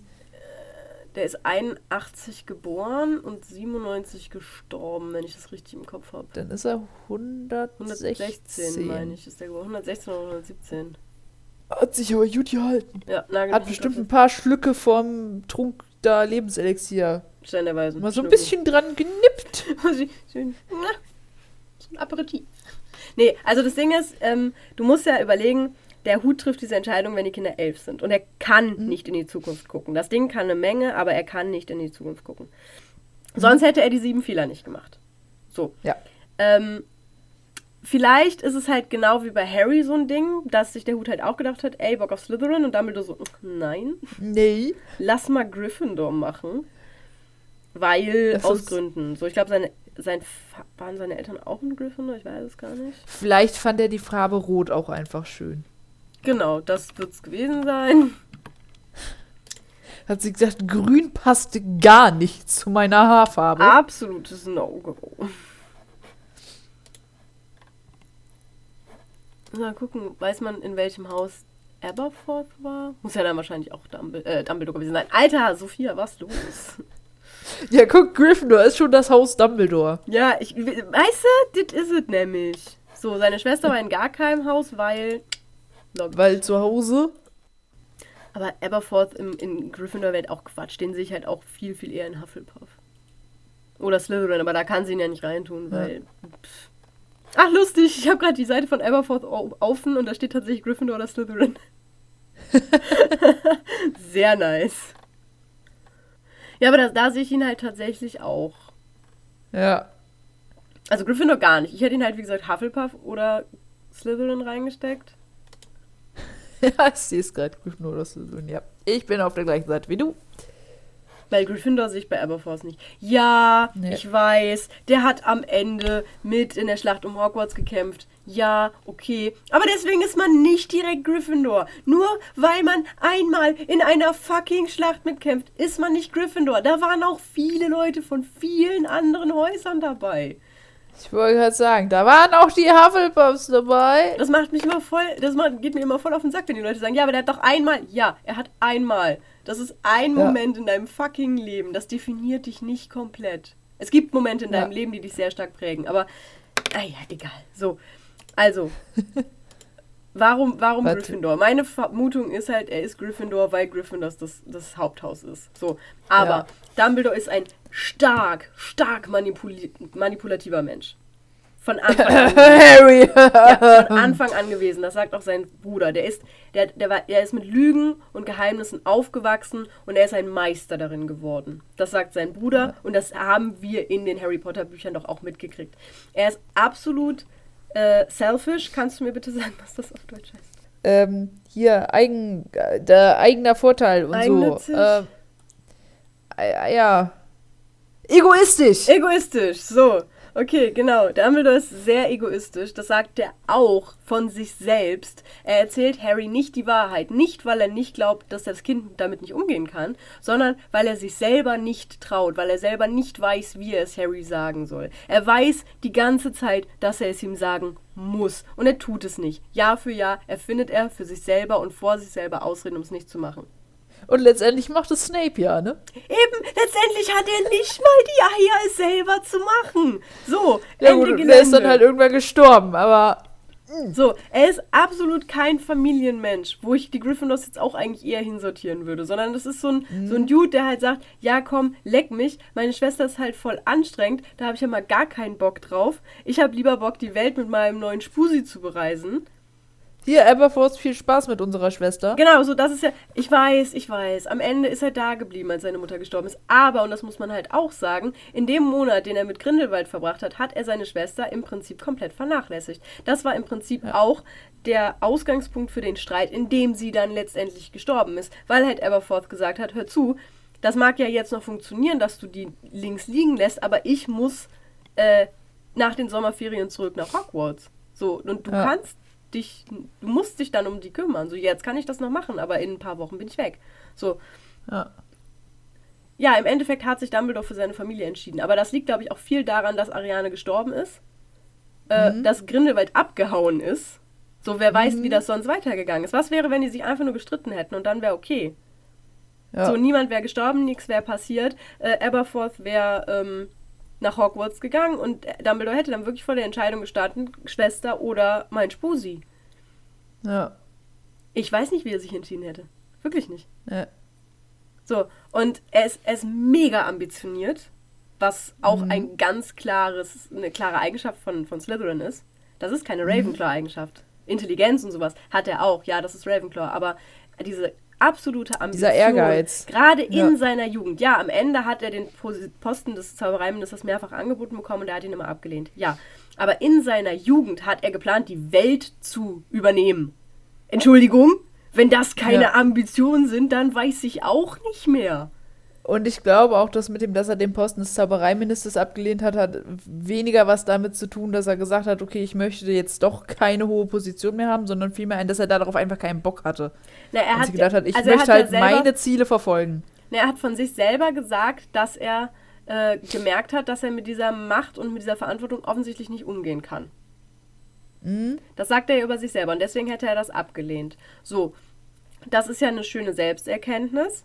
Der ist 81 geboren und 97 gestorben, wenn ich das richtig im Kopf habe. Dann ist er 116. 116, meine ich, ist der geboren. 116 oder 117. Hat sich aber gut gehalten. Ja, Hat bestimmt ein paar Schlücke vom Trunk da Lebenselixier. den Stein der Weisen. Mal so ein bisschen dran genippt. Schön. Na, so ein Aperitif. Nee, also das Ding ist, ähm, du musst ja überlegen, der Hut trifft diese Entscheidung, wenn die Kinder elf sind. Und er kann Mhm. nicht in die Zukunft gucken. Das Ding kann eine Menge, aber er kann nicht in die Zukunft gucken. Sonst hätte er die sieben Fehler nicht gemacht. So. Ja. Ähm, vielleicht ist es halt genau wie bei Harry so ein Ding, dass sich der Hut halt auch gedacht hat, ey, Bock auf Slytherin und Dumbledore so, nein, Nee. lass mal Gryffindor machen. Weil, Das aus Gründen. So, ich glaube, seine, sein, waren seine Eltern auch in Gryffindor? Ich weiß es gar nicht. Vielleicht fand er die Farbe Rot auch einfach schön. Genau, das wird es gewesen sein. Hat sie gesagt, grün passte gar nicht zu meiner Haarfarbe. Absolutes No-Go. Na, gucken, weiß man, in welchem Haus Aberforth war? Muss ja dann wahrscheinlich auch Dumbledore, äh, Dumbledore gewesen sein. Alter, Sophia, was los? Ja, guck, Gryffindor ist schon das Haus Dumbledore. Ja, ich, weißt du, das ist es nämlich. So, seine Schwester war in gar keinem Haus, weil... Logisch. Weil zu Hause. Aber Aberforth im, in Gryffindor wäre auch Quatsch. Den sehe ich halt auch viel, viel eher in Hufflepuff. Oder Slytherin, aber da kann sie ihn ja nicht reintun, weil... Pff. Ach, lustig, ich habe gerade die Seite von Aberforth offen und da steht tatsächlich Gryffindor oder Slytherin. Sehr nice. Ja, aber da, da sehe ich ihn halt tatsächlich auch. Ja. Also Gryffindor gar nicht. Ich hätte ihn halt, wie gesagt, Hufflepuff oder Slytherin reingesteckt. ja, ich sehe es gerade. Gryffindor oder Slytherin, ja. Ich bin auf der gleichen Seite wie du. Bei Gryffindor sehe ich bei Aberforth nicht. Ja, nee. ich weiß, der hat am Ende mit in der Schlacht um Hogwarts gekämpft. Ja, okay. Aber deswegen ist man nicht direkt Gryffindor. Nur weil man einmal in einer fucking Schlacht mitkämpft, ist man nicht Gryffindor. Da waren auch viele Leute von vielen anderen Häusern dabei. Ich wollte gerade sagen, da waren auch die Hufflepuffs dabei. Das macht mich immer voll, das macht, geht mir immer voll auf den Sack, wenn die Leute sagen, ja, aber der hat doch einmal, ja, er hat einmal. Das ist ein ja. Moment in deinem fucking Leben, das definiert dich nicht komplett. Es gibt Momente in deinem ja. Leben, die dich sehr stark prägen, aber, naja, egal. So, also, warum, warum Gryffindor? Meine Vermutung ist halt, er ist Gryffindor, weil Gryffindor das, das Haupthaus ist. So, aber ja. Dumbledore ist ein stark, stark manipul manipulativer Mensch. Von Anfang an. Harry! ja, von Anfang an gewesen. Das sagt auch sein Bruder. Der ist, der, der, war, der ist mit Lügen und Geheimnissen aufgewachsen und er ist ein Meister darin geworden. Das sagt sein Bruder ja. und das haben wir in den Harry Potter Büchern doch auch mitgekriegt. Er ist absolut äh, selfish. Kannst du mir bitte sagen, was das auf Deutsch heißt? Ähm, hier, eigen, der eigener Vorteil und Eigennützig. so. Äh, äh, ja. Egoistisch. Egoistisch, so. Okay, genau. Dumbledore ist sehr egoistisch. Das sagt er auch von sich selbst. Er erzählt Harry nicht die Wahrheit. Nicht, weil er nicht glaubt, dass das Kind damit nicht umgehen kann, sondern weil er sich selber nicht traut, weil er selber nicht weiß, wie er es Harry sagen soll. Er weiß die ganze Zeit, dass er es ihm sagen muss. Und er tut es nicht. Jahr für Jahr erfindet er für sich selber und vor sich selber Ausreden, um es nicht zu machen. Und letztendlich macht es Snape ja, ne? Eben, letztendlich hat er nicht mal die Eier, es selber zu machen. So, ja, Ende gut, Er ist dann halt irgendwann gestorben, aber. Hm. So, er ist absolut kein Familienmensch, wo ich die Gryffindors jetzt auch eigentlich eher hinsortieren würde, sondern das ist so ein, mhm. so ein Dude, der halt sagt, ja komm, leck mich, meine Schwester ist halt voll anstrengend, da habe ich ja mal gar keinen Bock drauf. Ich habe lieber Bock, die Welt mit meinem neuen Spusi zu bereisen. Hier, Aberforth, viel Spaß mit unserer Schwester. Genau, so das ist ja, ich weiß, ich weiß, am Ende ist er da geblieben, als seine Mutter gestorben ist. Aber, und das muss man halt auch sagen, in dem Monat, den er mit Grindelwald verbracht hat, hat er seine Schwester im Prinzip komplett vernachlässigt. Das war im Prinzip ja. auch der Ausgangspunkt für den Streit, in dem sie dann letztendlich gestorben ist. Weil halt Aberforth gesagt hat, hör zu, das mag ja jetzt noch funktionieren, dass du die links liegen lässt, aber ich muss äh, nach den Sommerferien zurück nach Hogwarts. So, und du ja. kannst dich, du musst dich dann um die kümmern. So, jetzt kann ich das noch machen, aber in ein paar Wochen bin ich weg. So. Ja. Ja, im Endeffekt hat sich Dumbledore für seine Familie entschieden. Aber das liegt, glaube ich, auch viel daran, dass Ariane gestorben ist. Äh, mhm. dass Grindelwald abgehauen ist. So, wer weiß, mhm. wie das sonst weitergegangen ist. Was wäre, wenn die sich einfach nur gestritten hätten und dann wäre okay? Ja. So, niemand wäre gestorben, nichts wäre passiert. Äh, Aberforth wäre ähm, nach Hogwarts gegangen und Dumbledore hätte dann wirklich vor der Entscheidung gestanden, Schwester oder mein Spusi. Ja. Ich weiß nicht, wie er sich entschieden hätte. Wirklich nicht. Ja. So, und er ist, er ist mega ambitioniert, was auch mhm. ein ganz klares, eine klare Eigenschaft von, von Slytherin ist. Das ist keine mhm. Ravenclaw-Eigenschaft. Intelligenz und sowas hat er auch. Ja, das ist Ravenclaw. Aber diese absolute Ambition. Dieser Ehrgeiz. Gerade in ja. seiner Jugend. Ja, am Ende hat er den Posten des Zaubereiministers mehrfach angeboten bekommen und er hat ihn immer abgelehnt. Ja. Aber in seiner Jugend hat er geplant, die Welt zu übernehmen. Entschuldigung? Wenn das keine ja. Ambitionen sind, dann weiß ich auch nicht mehr. Und ich glaube auch, dass mit dem, dass er den Posten des Zaubereiministers abgelehnt hat, hat weniger was damit zu tun, dass er gesagt hat, okay, ich möchte jetzt doch keine hohe Position mehr haben, sondern vielmehr ein, dass er darauf einfach keinen Bock hatte. Na, er und hat gedacht hat, ich also möchte halt selber, meine Ziele verfolgen. Na, er hat von sich selber gesagt, dass er äh, gemerkt hat, dass er mit dieser Macht und mit dieser Verantwortung offensichtlich nicht umgehen kann. Mhm. Das sagt er ja über sich selber und deswegen hätte er das abgelehnt. So, das ist ja eine schöne Selbsterkenntnis.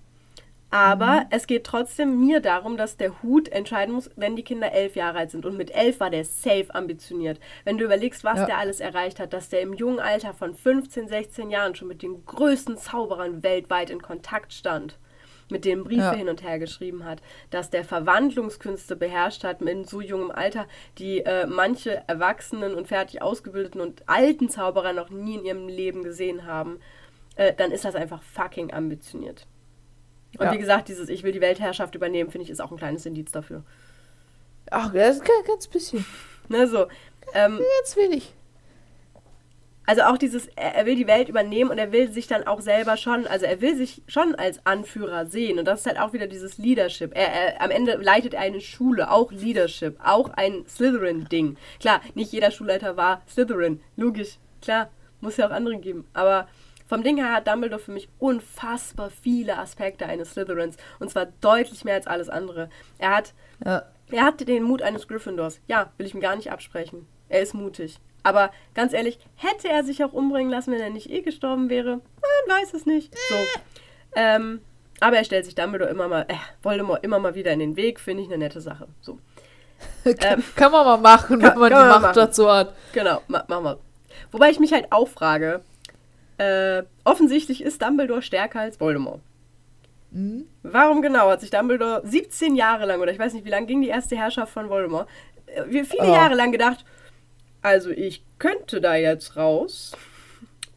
Aber mhm. es geht trotzdem mir darum, dass der Hut entscheiden muss, wenn die Kinder elf Jahre alt sind. Und mit elf war der safe ambitioniert. Wenn du überlegst, was ja. der alles erreicht hat, dass der im jungen Alter von 15, 16 Jahren schon mit den größten Zauberern weltweit in Kontakt stand mit denen Briefe ja. hin und her geschrieben hat, dass der Verwandlungskünste beherrscht hat in so jungem Alter, die äh, manche erwachsenen und fertig ausgebildeten und alten Zauberer noch nie in ihrem Leben gesehen haben, äh, dann ist das einfach fucking ambitioniert. Und ja. wie gesagt, dieses Ich will die Weltherrschaft übernehmen, finde ich, ist auch ein kleines Indiz dafür. Ach, das ist ein ganz bisschen. Ne, so. Ähm, ganz wenig. Also auch dieses, er will die Welt übernehmen und er will sich dann auch selber schon, also er will sich schon als Anführer sehen. Und das ist halt auch wieder dieses Leadership. Er, er am Ende leitet er eine Schule, auch Leadership, auch ein Slytherin-Ding. Klar, nicht jeder Schulleiter war Slytherin, logisch, klar, muss ja auch andere geben. Aber vom Ding her hat Dumbledore für mich unfassbar viele Aspekte eines Slytherins. Und zwar deutlich mehr als alles andere. Er hat, ja. er hat den Mut eines Gryffindors. Ja, will ich ihm gar nicht absprechen. Er ist mutig. Aber ganz ehrlich, hätte er sich auch umbringen lassen, wenn er nicht eh gestorben wäre? Man weiß es nicht. So. Ähm, aber er stellt sich Dumbledore immer mal, äh, Voldemort immer mal wieder in den Weg, finde ich eine nette Sache. So. kann, ähm, kann, man mal machen, kann, wenn man die Macht dazu hat. Genau, ma machen wir. Wobei ich mich halt auch frage, äh, offensichtlich ist Dumbledore stärker als Voldemort. Mhm. Warum genau hat sich Dumbledore 17 Jahre lang, oder ich weiß nicht, wie lange ging die erste Herrschaft von Voldemort, äh, viele oh. Jahre lang gedacht, also ich könnte da jetzt raus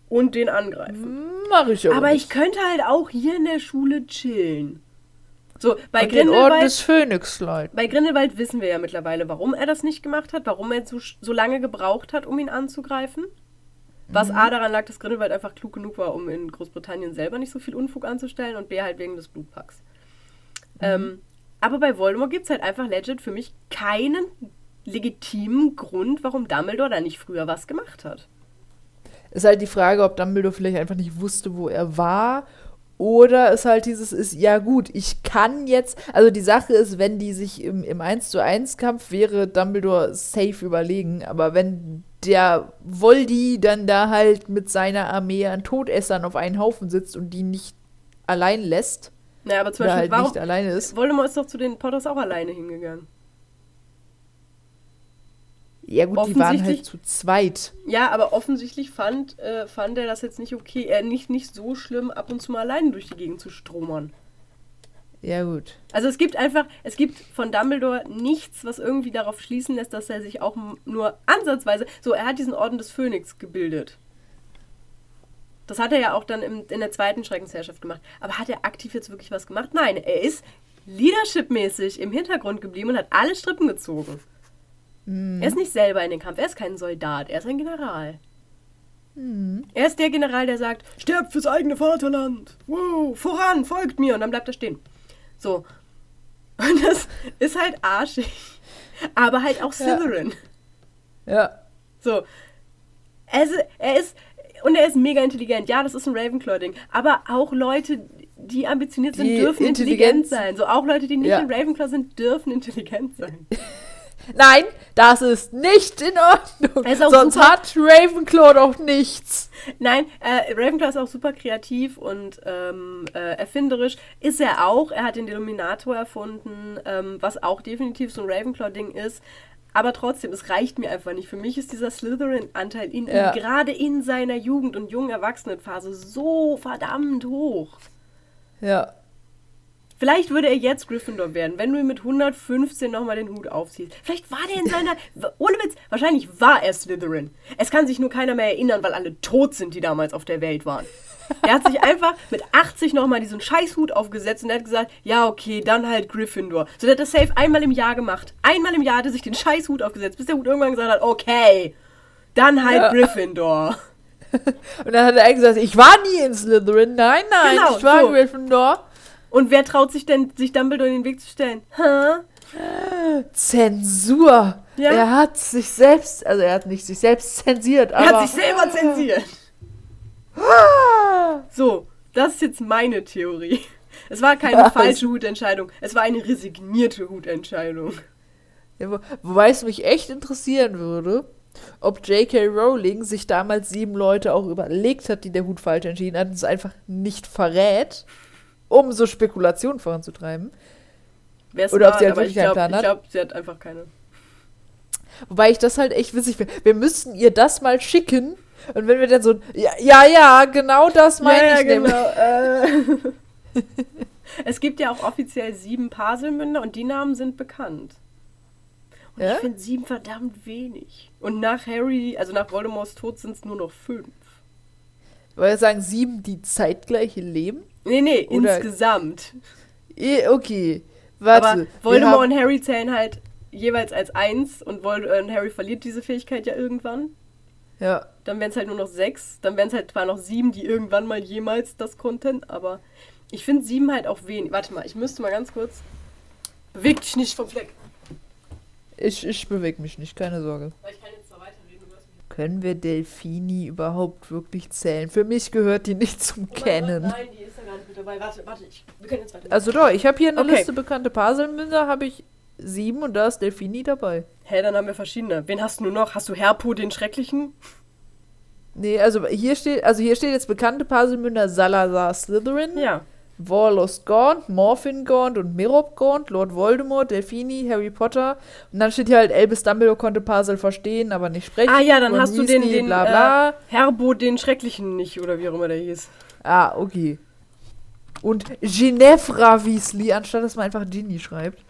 und den angreifen. Mach ich aber. Aber ich könnte halt auch hier in der Schule chillen. So, bei und Grindelwald. Den Orden des Phönix. Bei Grindelwald wissen wir ja mittlerweile, warum er das nicht gemacht hat, warum er so, so lange gebraucht hat, um ihn anzugreifen. Was mhm. A daran lag, dass Grindelwald einfach klug genug war, um in Großbritannien selber nicht so viel Unfug anzustellen und B halt wegen des Blutpacks. Mhm. Ähm, aber bei Voldemort gibt es halt einfach legit für mich keinen legitimen Grund, warum Dumbledore da nicht früher was gemacht hat. Ist halt die Frage, ob Dumbledore vielleicht einfach nicht wusste, wo er war. Oder ist halt dieses ist, ja gut, ich kann jetzt, also die Sache ist, wenn die sich im, im 1 zu 1 Kampf wäre Dumbledore safe überlegen, aber wenn der Voldy dann da halt mit seiner Armee an Todessern auf einen Haufen sitzt und die nicht allein lässt, naja, aber zum Beispiel, halt warum, nicht alleine ist. Voldemort ist doch zu den Potters auch alleine hingegangen. Ja gut, die waren halt zu zweit. Ja, aber offensichtlich fand, äh, fand er das jetzt nicht okay, äh, nicht, nicht so schlimm, ab und zu mal alleine durch die Gegend zu stromern. Ja, gut. Also es gibt einfach, es gibt von Dumbledore nichts, was irgendwie darauf schließen lässt, dass er sich auch nur ansatzweise. So, er hat diesen Orden des Phönix gebildet. Das hat er ja auch dann im, in der zweiten Schreckensherrschaft gemacht. Aber hat er aktiv jetzt wirklich was gemacht? Nein, er ist leadershipmäßig im Hintergrund geblieben und hat alle Strippen gezogen. Mhm. Er ist nicht selber in den Kampf, er ist kein Soldat, er ist ein General. Mhm. Er ist der General, der sagt, stirbt fürs eigene Vaterland. Wow, voran, folgt mir. Und dann bleibt er stehen. So. Und das ist halt arschig. Aber halt auch Slytherin. Ja. ja. So. Also, er ist, und er ist mega intelligent. Ja, das ist ein Ravenclaw-Ding. Aber auch Leute, die ambitioniert sind, die dürfen intelligent sein. So auch Leute, die nicht ja. in Ravenclaw sind, dürfen intelligent sein. Nein, das ist nicht in Ordnung. Sonst super. hat Ravenclaw doch nichts. Nein, äh, Ravenclaw ist auch super kreativ und ähm, äh, erfinderisch. Ist er auch. Er hat den Illuminator erfunden, ähm, was auch definitiv so ein Ravenclaw-Ding ist. Aber trotzdem, es reicht mir einfach nicht. Für mich ist dieser Slytherin-Anteil in ja. ihm gerade in seiner Jugend- und jungen Erwachsenenphase so verdammt hoch. Ja. Vielleicht würde er jetzt Gryffindor werden, wenn du ihm mit 115 nochmal den Hut aufziehst. Vielleicht war der in seiner. ohne Witz, wahrscheinlich war er Slytherin. Es kann sich nur keiner mehr erinnern, weil alle tot sind, die damals auf der Welt waren. Er hat sich einfach mit 80 nochmal diesen Scheißhut aufgesetzt und er hat gesagt, ja, okay, dann halt Gryffindor. So, der hat das safe einmal im Jahr gemacht. Einmal im Jahr hat er sich den Scheißhut aufgesetzt, bis der Hut irgendwann gesagt hat, okay, dann halt ja. Gryffindor. Und dann hat er eigentlich gesagt, ich war nie in Slytherin. Nein, nein, genau, ich war so. Gryffindor. Und wer traut sich denn, sich Dumbledore in den Weg zu stellen? Hä? Zensur. Ja? Er hat sich selbst, also er hat nicht sich selbst zensiert, aber. Er hat sich selber zensiert. so, das ist jetzt meine Theorie. Es war keine Was? falsche Hutentscheidung, es war eine resignierte Hutentscheidung. Ja, wo, wobei es mich echt interessieren würde, ob J.K. Rowling sich damals sieben Leute auch überlegt hat, die der Hut falsch entschieden hat und es einfach nicht verrät um so Spekulationen voranzutreiben. Wer's Oder ob sie halt wirklich keinen Plan hat. Ich glaube, sie hat einfach keine. Wobei ich das halt echt witzig finde. Wir müssten ihr das mal schicken. Und wenn wir dann so, ja, ja, ja genau das meine ja, ich ja, genau. Äh. es gibt ja auch offiziell sieben Paselmünder und die Namen sind bekannt. Und ja? ich finde sieben verdammt wenig. Und nach Harry, also nach Voldemorts Tod sind es nur noch fünf. Ich wollte sagen, sieben, die zeitgleich leben? Nee, nee, Oder insgesamt. Okay, warte. Aber Voldemort und Harry zählen halt jeweils als eins und, Vold äh, und Harry verliert diese Fähigkeit ja irgendwann. Ja. Dann wären es halt nur noch sechs. Dann wären es halt zwar noch sieben, die irgendwann mal jemals das Content, aber ich finde sieben halt auch wenig. Warte mal, ich müsste mal ganz kurz. Beweg dich nicht vom Fleck. Ich, ich bewege mich nicht, keine Sorge. Ich kann jetzt Können wir Delfini überhaupt wirklich zählen? Für mich gehört die nicht zum oh Kennen. nein, die ist ja gar nicht mit dabei. Warte, warte, ich, wir können jetzt weiter. Also doch, ich habe hier eine okay. Liste bekannte Puzzlemünder, habe ich sieben und da ist Delfini dabei. Hä, hey, dann haben wir verschiedene. Wen hast du noch? Hast du Herpo den Schrecklichen? Nee, also hier steht, also hier steht jetzt bekannte Puzzlemünder Salazar Slytherin. Ja. Warlos Gaunt, Morphin Gaunt und Merob Gaunt, Lord Voldemort, Delphini, Harry Potter. Und dann steht hier halt, Albus Dumbledore konnte Puzzle verstehen, aber nicht sprechen. Ah ja, dann und hast Weasley, du den, den bla bla. Äh, Herbo den Schrecklichen nicht, oder wie auch immer der hieß. Ah, okay. Und Ginevra Weasley, anstatt dass man einfach Ginny schreibt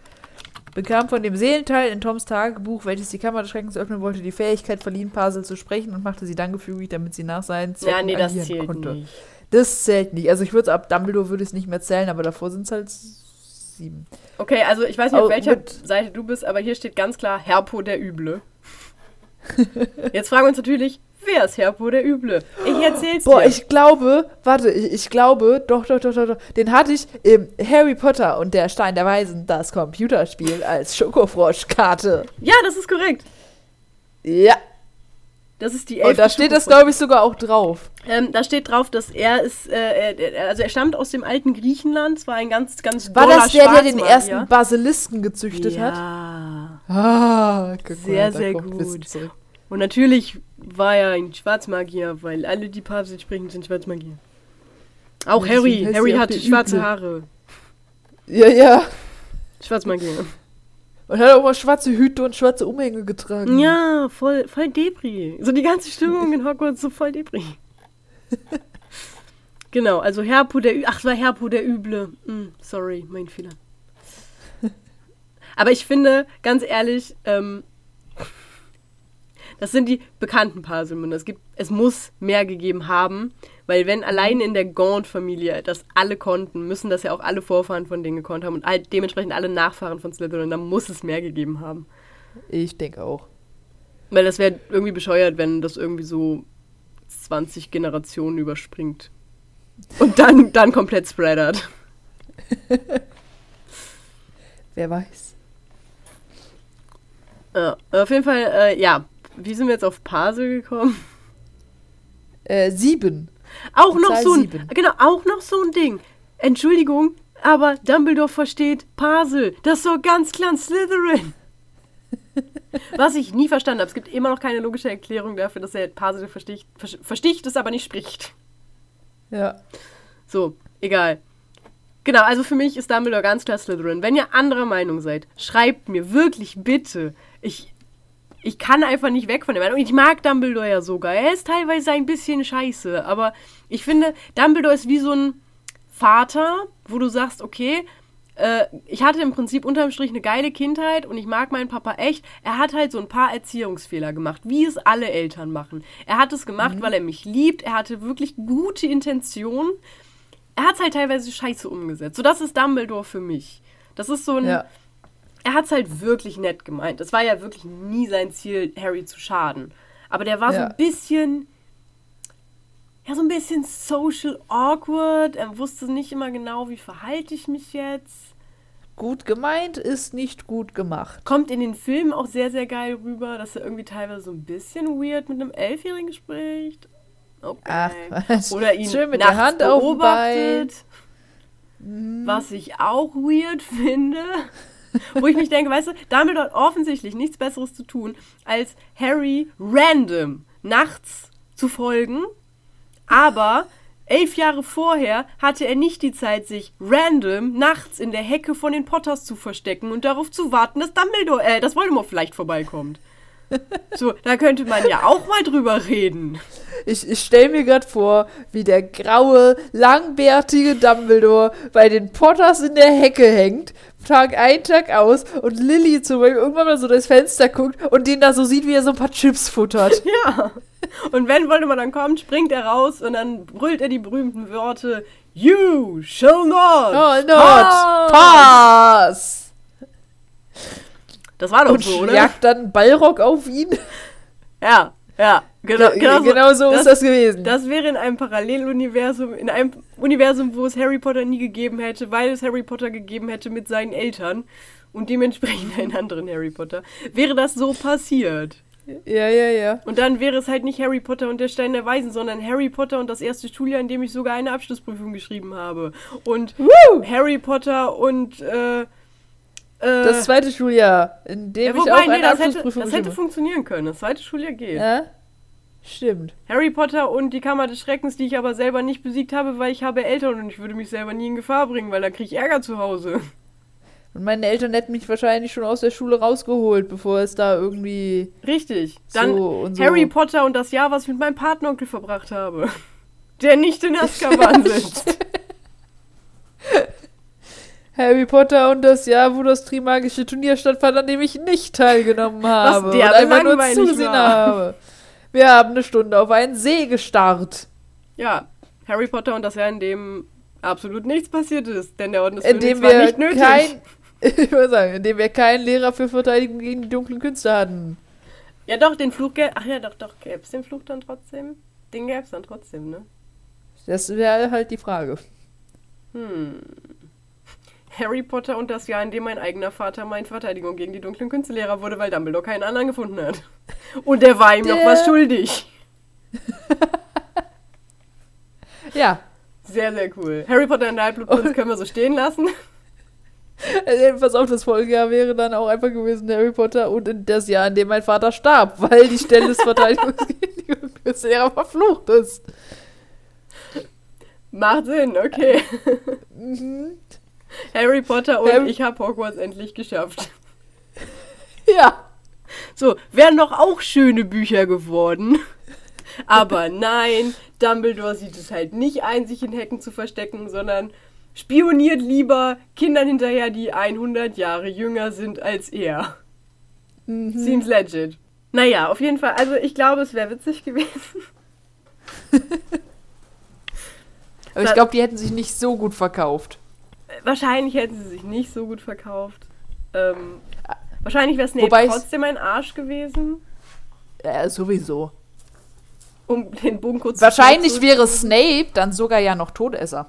bekam von dem Seelenteil in Toms Tagebuch, welches die Kammer des Schreckens öffnen wollte, die Fähigkeit verliehen, Parsel zu sprechen und machte sie dann gefügig, damit sie nach seinen Zwecken Ja, nee, das zählt konnte. nicht. Das zählt nicht. Also ich würde es ab Dumbledore würde es nicht mehr zählen, aber davor sind es halt sieben. Okay, also ich weiß nicht, auf welcher Seite du bist, aber hier steht ganz klar Herpo der Üble. Jetzt fragen wir uns natürlich, Wer ist Herpo der Üble? Ich erzähl's Boah, dir. Boah, ich glaube, warte, ich, ich, glaube, doch, doch, doch, doch, doch, den hatte ich im Harry Potter und der Stein der Weisen, das Computerspiel, als Schokofroschkarte. Ja, das ist korrekt. Ja. Das ist die elfte Und da steht das, glaube ich, sogar auch drauf. Ähm, da steht drauf, dass er ist, äh, also er stammt aus dem alten Griechenland. Es war ein ganz, ganz War das der, der den ersten Basilisken gezüchtet ja. hat? Ja. Ah, sehr, sehr gut. Und natürlich war er ein Schwarzmagier, weil alle, die Papst sprechen, sind Schwarzmagier. Auch Harry. Harry hatte schwarze. Haare. Ja, ja. Schwarzmagier. Und hat auch mal schwarze Hüte und schwarze Umhänge getragen. Ja, voll, voll Debris. So die ganze Stimmung in Hogwarts so voll Debris. genau, also Herpo der Ü Ach, es war Herpo der Üble. Mm, sorry, mein Fehler. Aber ich finde, ganz ehrlich, ähm, das sind die bekannten Parselmünder. Es, gibt, es muss mehr gegeben haben, weil wenn allein in der Gaunt-Familie das alle konnten, müssen das ja auch alle Vorfahren von denen gekonnt haben und halt dementsprechend alle Nachfahren von Slytherin. Da muss es mehr gegeben haben. Ich denke auch. Weil das wäre irgendwie bescheuert, wenn das irgendwie so 20 Generationen überspringt. Und dann, dann komplett spreadert. Wer weiß. Ja, auf jeden Fall, äh, ja, wie sind wir jetzt auf Pasel gekommen? Äh, sieben. Auch noch Zahl so ein, sieben. genau, auch noch so ein Ding. Entschuldigung, aber Dumbledore versteht Pasel. Das ist so ganz klar ein Slytherin. Was ich nie verstanden habe. Es gibt immer noch keine logische Erklärung dafür, dass er Pasel versticht, versticht es aber nicht spricht. Ja. So, egal. Genau, also für mich ist Dumbledore ganz klar Slytherin. Wenn ihr anderer Meinung seid, schreibt mir wirklich bitte. Ich, ich kann einfach nicht weg von der Meinung. Ich mag Dumbledore ja sogar. Er ist teilweise ein bisschen scheiße, aber ich finde, Dumbledore ist wie so ein Vater, wo du sagst, okay, äh, ich hatte im Prinzip unterm Strich eine geile Kindheit und ich mag meinen Papa echt. Er hat halt so ein paar Erziehungsfehler gemacht, wie es alle Eltern machen. Er hat es gemacht, mhm. weil er mich liebt. Er hatte wirklich gute Intentionen. Er hat es halt teilweise scheiße umgesetzt. So, das ist Dumbledore für mich. Das ist so ein. Ja er hat es halt wirklich nett gemeint. Es war ja wirklich nie sein Ziel, Harry zu schaden. Aber der war ja. so ein bisschen, ja, so ein bisschen social awkward. Er wusste nicht immer genau, wie verhalte ich mich jetzt. Gut gemeint ist nicht gut gemacht. Kommt in den Filmen auch sehr, sehr geil rüber, dass er irgendwie teilweise so ein bisschen weird mit einem Elfjährigen spricht. Okay. Ach, was? Oder ihn Schön mit der Hand beobachtet. Was ich auch weird finde. Wo ich mich denke, weißt du, Dumbledore hat offensichtlich nichts Besseres zu tun, als Harry random nachts zu folgen. Aber elf Jahre vorher hatte er nicht die Zeit, sich random nachts in der Hecke von den Potters zu verstecken und darauf zu warten, dass Dumbledore, äh, dass Voldemort vielleicht vorbeikommt. So, da könnte man ja auch mal drüber reden. Ich, ich stelle mir gerade vor, wie der graue, langbärtige Dumbledore bei den Potters in der Hecke hängt, Tag ein, Tag aus und Lilly zum Beispiel irgendwann mal so durchs Fenster guckt und den da so sieht, wie er so ein paar Chips futtert. Ja. Und wenn Voldemort dann kommt, springt er raus und dann brüllt er die berühmten Worte You shall not, oh, not pass. Das war doch und so, oder? jagt dann Ballrock auf ihn. Ja, ja. Genau, genau, genau so, das, ist das gewesen. Das wäre in einem Paralleluniversum, in einem Universum, wo es Harry Potter nie gegeben hätte, weil es Harry Potter gegeben hätte mit seinen Eltern und dementsprechend einen anderen Harry Potter. Wäre das so passiert? Ja, ja, ja. Und dann wäre es halt nicht Harry Potter und der Stein der Weisen, sondern Harry Potter und das erste Schuljahr, in dem ich sogar eine Abschlussprüfung geschrieben habe. Und Woo! Harry Potter und äh, das zweite Schuljahr, in dem ja, wobei, ich auch eine nee, das hätte, das hätte funktionieren können. Das zweite Schuljahr geht. Ja, stimmt. Harry Potter und die Kammer des Schreckens, die ich aber selber nicht besiegt habe, weil ich habe Eltern und ich würde mich selber nie in Gefahr bringen, weil da kriege ich Ärger zu Hause. Und meine Eltern hätten mich wahrscheinlich schon aus der Schule rausgeholt, bevor es da irgendwie. Richtig. Dann so so. Harry Potter und das Jahr, was ich mit meinem Patenonkel verbracht habe. Der nicht in Azkaban sitzt. Harry Potter und das Jahr, wo das Trimagische Turnier stattfand, an dem ich nicht teilgenommen habe. Was der und einfach nur zusehen war. habe. Wir haben eine Stunde auf einen See gestarrt. Ja, Harry Potter und das Jahr, in dem absolut nichts passiert ist, denn der Orden des in dem wir war nicht nötig. Kein, ich würde sagen, in dem wir keinen Lehrer für Verteidigung gegen die dunklen Künste hatten. Ja doch, den Fluch gäbe Ach ja, doch, doch, gäbe es den Fluch dann trotzdem? Den gäbe es dann trotzdem, ne? Das wäre halt die Frage. Hm. Harry Potter und das Jahr, in dem mein eigener Vater mein Verteidigung gegen die dunklen Künstelehrer wurde, weil Dumbledore keinen anderen gefunden hat. Und der war ihm der... noch was schuldig. ja. Sehr, sehr cool. Harry Potter und der Halbblutprinz können wir so stehen lassen. Also, pass auf, das Folgejahr wäre dann auch einfach gewesen Harry Potter und das Jahr, in dem mein Vater starb, weil die Stelle des Verteidigungs gegen die Künstelehrer verflucht ist. Macht Sinn, okay. mhm. Harry Potter und Harry ich habe Hogwarts endlich geschafft. Ja. So, wären doch auch schöne Bücher geworden. Aber nein, Dumbledore sieht es halt nicht ein, sich in Hecken zu verstecken, sondern spioniert lieber Kindern hinterher, die 100 Jahre jünger sind als er. Mhm. Seems legit. Naja, auf jeden Fall. Also ich glaube, es wäre witzig gewesen. Aber ich glaube, die hätten sich nicht so gut verkauft. Wahrscheinlich hätten sie sich nicht so gut verkauft. Ähm, wahrscheinlich wäre Snape Wobei trotzdem ein Arsch gewesen. Ja, sowieso. Um den Bogen kurz Wahrscheinlich wäre Snape dann sogar ja noch Todesser.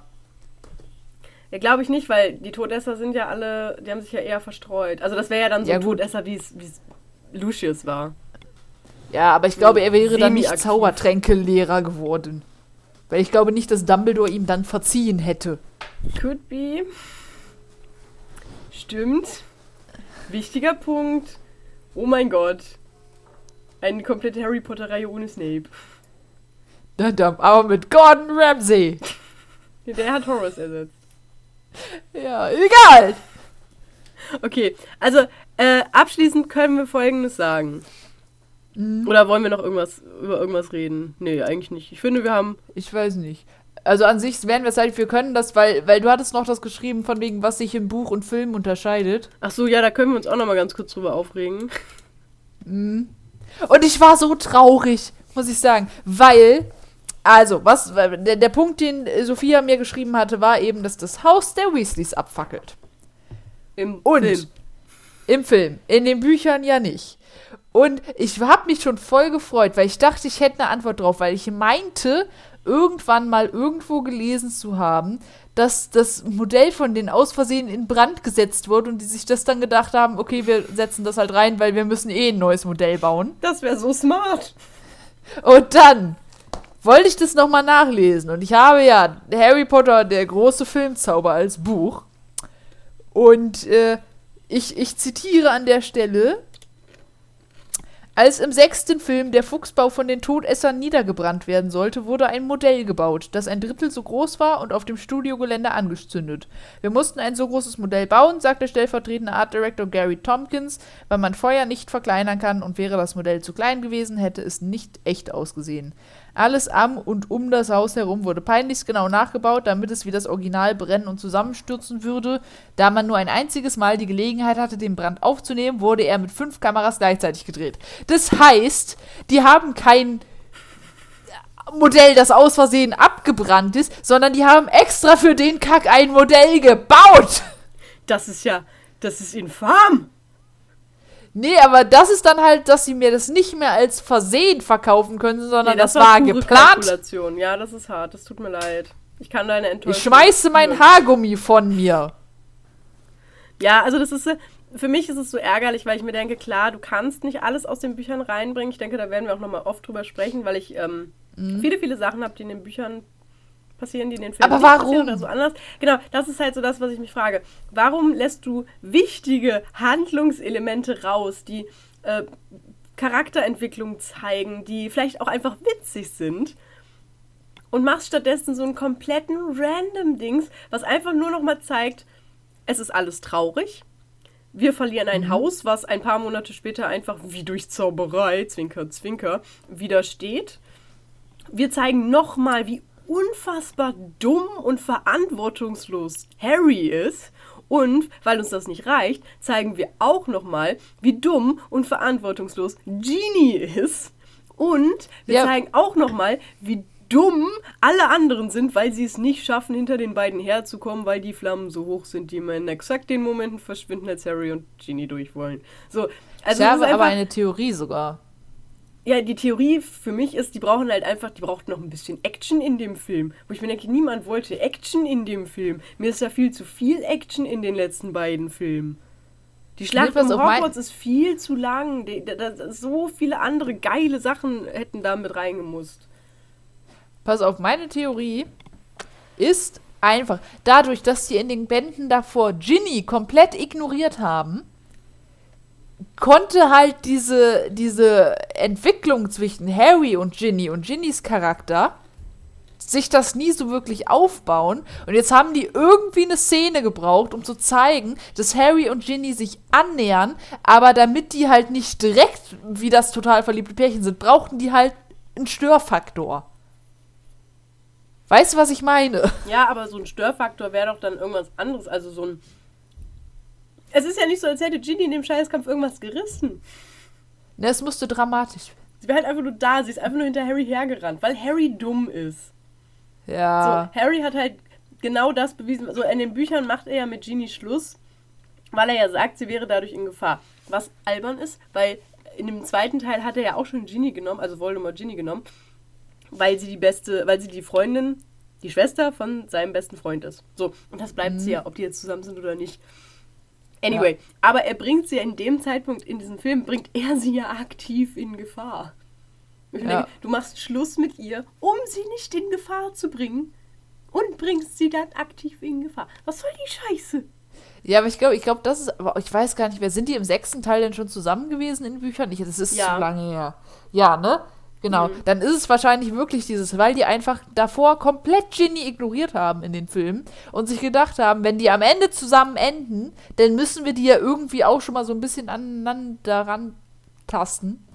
Ja, glaube ich nicht, weil die Todesser sind ja alle, die haben sich ja eher verstreut. Also das wäre ja dann so ja, ein Todesser, wie es Lucius war. Ja, aber ich glaube, er wäre dann nicht Zaubertränkelehrer geworden. Weil ich glaube nicht, dass Dumbledore ihm dann verziehen hätte. Could be. Stimmt. Wichtiger Punkt. Oh mein Gott. Eine komplette Harry Potter-Reihe ohne Snape. Aber mit Gordon Ramsay. Der hat Horus ersetzt. Ja, egal. Okay, also äh, abschließend können wir Folgendes sagen. Mhm. Oder wollen wir noch irgendwas über irgendwas reden? Nee, eigentlich nicht. Ich finde, wir haben. Ich weiß nicht. Also an sich wären wir es halt, wir können das, weil, weil du hattest noch das geschrieben, von wegen, was sich im Buch und Film unterscheidet. Ach so, ja, da können wir uns auch noch mal ganz kurz drüber aufregen. Mhm. Und ich war so traurig, muss ich sagen, weil, also, was, der, der Punkt, den Sophia mir geschrieben hatte, war eben, dass das Haus der Weasleys abfackelt. Im und Film. Im Film. In den Büchern ja nicht. Und ich habe mich schon voll gefreut, weil ich dachte, ich hätte eine Antwort drauf, weil ich meinte, irgendwann mal irgendwo gelesen zu haben, dass das Modell von denen aus Versehen in Brand gesetzt wurde und die sich das dann gedacht haben, okay, wir setzen das halt rein, weil wir müssen eh ein neues Modell bauen. Das wäre so smart. Und dann wollte ich das nochmal nachlesen und ich habe ja Harry Potter, der große Filmzauber als Buch und äh, ich, ich zitiere an der Stelle, als im sechsten Film der Fuchsbau von den Todessern niedergebrannt werden sollte, wurde ein Modell gebaut, das ein Drittel so groß war und auf dem Studiogelände angezündet. Wir mussten ein so großes Modell bauen, sagt der stellvertretende Art Director Gary Tompkins, weil man Feuer nicht verkleinern kann und wäre das Modell zu klein gewesen, hätte es nicht echt ausgesehen. Alles am und um das Haus herum wurde peinlichst genau nachgebaut, damit es wie das Original brennen und zusammenstürzen würde. Da man nur ein einziges Mal die Gelegenheit hatte, den Brand aufzunehmen, wurde er mit fünf Kameras gleichzeitig gedreht. Das heißt, die haben kein Modell, das aus Versehen abgebrannt ist, sondern die haben extra für den Kack ein Modell gebaut. Das ist ja, das ist infam. Nee, aber das ist dann halt, dass sie mir das nicht mehr als Versehen verkaufen können, sondern nee, das, das, war geplant. Kalkulation. Ja, das ist hart. Das tut mir leid. Ich kann deine Enttäuschung. Ich schmeiße mein Haargummi von mir. Ja, also das ist für mich ist es so ärgerlich, weil ich mir denke, klar, du kannst nicht alles aus den Büchern reinbringen. Ich denke, da werden wir auch nochmal oft drüber sprechen, weil ich ähm, mhm. viele, viele Sachen habe, die in den Büchern passieren, die in den Filmen Aber warum? oder so anders. Genau, das ist halt so das, was ich mich frage. Warum lässt du wichtige Handlungselemente raus, die äh, Charakterentwicklung zeigen, die vielleicht auch einfach witzig sind? Und machst stattdessen so einen kompletten random Dings, was einfach nur noch mal zeigt, es ist alles traurig. Wir verlieren ein mhm. Haus, was ein paar Monate später einfach wie durch Zauberei, Zwinker, Zwinker, wieder steht. Wir zeigen nochmal, wie unfassbar dumm und verantwortungslos Harry ist. Und weil uns das nicht reicht, zeigen wir auch nochmal, wie dumm und verantwortungslos Genie ist. Und wir ja. zeigen auch nochmal, wie dumm alle anderen sind, weil sie es nicht schaffen, hinter den beiden herzukommen, weil die Flammen so hoch sind, die immer in exakt den Momenten verschwinden, als Harry und Genie durch wollen. So, also ich habe aber eine Theorie sogar ja, die Theorie für mich ist, die brauchen halt einfach, die braucht noch ein bisschen Action in dem Film. Wo ich mir denke, niemand wollte Action in dem Film. Mir ist ja viel zu viel Action in den letzten beiden Filmen. Die Schlacht um Hogwarts ist viel zu lang. so viele andere geile Sachen hätten da mit reingemusst. Pass auf, meine Theorie ist einfach, dadurch, dass sie in den Bänden davor Ginny komplett ignoriert haben, konnte halt diese, diese Entwicklung zwischen Harry und Ginny und Ginnys Charakter sich das nie so wirklich aufbauen. Und jetzt haben die irgendwie eine Szene gebraucht, um zu zeigen, dass Harry und Ginny sich annähern, aber damit die halt nicht direkt wie das total verliebte Pärchen sind, brauchten die halt einen Störfaktor. Weißt du, was ich meine? Ja, aber so ein Störfaktor wäre doch dann irgendwas anderes. Also so ein es ist ja nicht so, als hätte Ginny in dem Scheißkampf irgendwas gerissen. Ne, es musste dramatisch. Sie war halt einfach nur da, sie ist einfach nur hinter Harry hergerannt, weil Harry dumm ist. Ja. So, Harry hat halt genau das bewiesen. So, in den Büchern macht er ja mit Ginny Schluss, weil er ja sagt, sie wäre dadurch in Gefahr. Was albern ist, weil in dem zweiten Teil hat er ja auch schon Ginny genommen, also Voldemort Ginny genommen, weil sie die beste, weil sie die Freundin, die Schwester von seinem besten Freund ist. So, und das bleibt mhm. sie ja, ob die jetzt zusammen sind oder nicht. Anyway, ja. aber er bringt sie ja in dem Zeitpunkt in diesem Film, bringt er sie ja aktiv in Gefahr. Ich ja. denke, du machst Schluss mit ihr, um sie nicht in Gefahr zu bringen und bringst sie dann aktiv in Gefahr. Was soll die Scheiße? Ja, aber ich glaube, ich glaube, das ist, aber ich weiß gar nicht mehr, sind die im sechsten Teil denn schon zusammen gewesen in Büchern? Ich, das ist ja. zu lange her. Ja, ne? Genau. Mhm. Dann ist es wahrscheinlich wirklich dieses, weil die einfach davor komplett Ginny ignoriert haben in den Filmen und sich gedacht haben, wenn die am Ende zusammen enden, dann müssen wir die ja irgendwie auch schon mal so ein bisschen aneinander rantasten.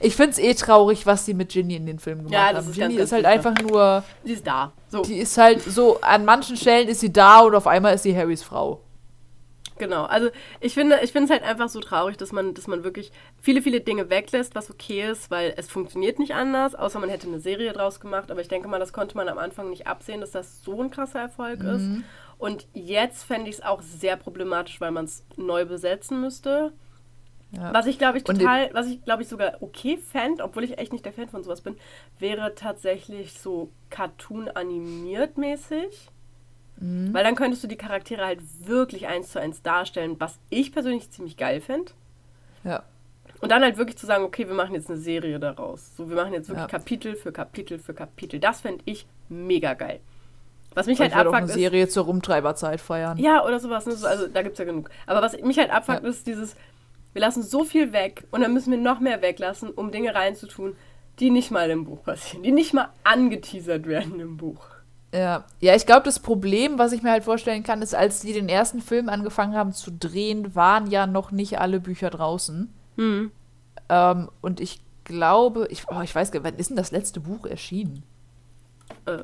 Ich finde es eh traurig, was sie mit Ginny in den Filmen gemacht ja, haben. Ist Ginny ganz, ist halt einfach nur. Sie ist da. So. Die ist halt so, an manchen Stellen ist sie da und auf einmal ist sie Harrys Frau. Genau, also ich finde, ich finde es halt einfach so traurig, dass man, dass man wirklich viele, viele Dinge weglässt, was okay ist, weil es funktioniert nicht anders, außer man hätte eine Serie draus gemacht. Aber ich denke mal, das konnte man am Anfang nicht absehen, dass das so ein krasser Erfolg mhm. ist. Und jetzt fände ich es auch sehr problematisch, weil man es neu besetzen müsste. Ja. Was ich glaube ich total, was ich glaube ich sogar okay fände, obwohl ich echt nicht der Fan von sowas bin, wäre tatsächlich so Cartoon animiert mäßig. Mhm. Weil dann könntest du die Charaktere halt wirklich eins zu eins darstellen, was ich persönlich ziemlich geil finde. Ja. Und dann halt wirklich zu sagen, okay, wir machen jetzt eine Serie daraus. So, wir machen jetzt wirklich ja. Kapitel für Kapitel für Kapitel. Das fände ich mega geil. Was mich halt abfuckt eine Serie ist, zur Rumtreiberzeit feiern. Ja, oder sowas. Ne? Also da gibt es ja genug. Aber was mich halt abfuckt, ja. ist dieses, wir lassen so viel weg und dann müssen wir noch mehr weglassen, um Dinge reinzutun, die nicht mal im Buch passieren, die nicht mal angeteasert werden im Buch. Ja, ja ich glaube, das Problem, was ich mir halt vorstellen kann, ist, als die den ersten Film angefangen haben zu drehen, waren ja noch nicht alle Bücher draußen. Mhm. Ähm, und ich glaube, ich, oh, ich weiß gar nicht, wann ist denn das letzte Buch erschienen? Äh,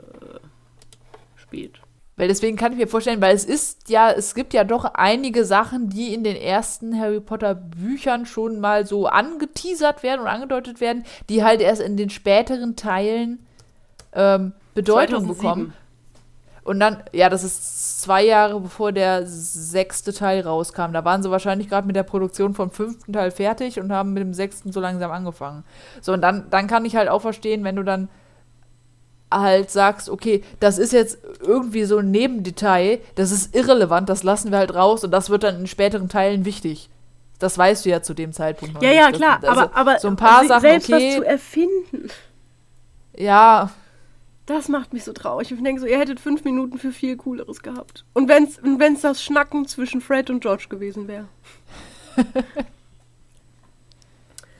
spät. Weil deswegen kann ich mir vorstellen, weil es ist ja, es gibt ja doch einige Sachen, die in den ersten Harry Potter Büchern schon mal so angeteasert werden und angedeutet werden, die halt erst in den späteren Teilen ähm, Bedeutung 2007. bekommen. Und dann, ja, das ist zwei Jahre bevor der sechste Teil rauskam. Da waren sie wahrscheinlich gerade mit der Produktion vom fünften Teil fertig und haben mit dem sechsten so langsam angefangen. So, und dann, dann kann ich halt auch verstehen, wenn du dann halt sagst, okay, das ist jetzt irgendwie so ein Nebendetail, das ist irrelevant, das lassen wir halt raus und das wird dann in späteren Teilen wichtig. Das weißt du ja zu dem Zeitpunkt noch. Ja, ja, klar, also, aber, aber so ein paar Sachen, selbst okay, was zu erfinden. Ja. Das macht mich so traurig. Ich denke so, ihr hättet fünf Minuten für viel Cooleres gehabt. Und wenn es wenn's das Schnacken zwischen Fred und George gewesen wäre.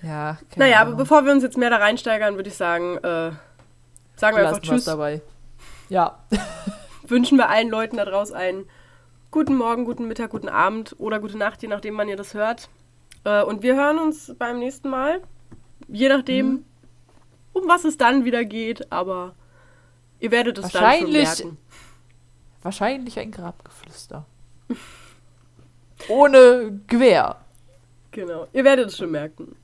ja. Naja, Ahnung. aber bevor wir uns jetzt mehr da reinsteigern, würde ich sagen, äh, Sagen wir einfach Tschüss. dabei. Ja. Wünschen wir allen Leuten da draußen einen guten Morgen, guten Mittag, guten Abend oder gute Nacht, je nachdem, wann ihr das hört. Äh, und wir hören uns beim nächsten Mal. Je nachdem, mhm. um was es dann wieder geht, aber ihr werdet es dann schon merken. Wahrscheinlich ein Grabgeflüster. Ohne Gewehr. Genau, ihr werdet es schon merken.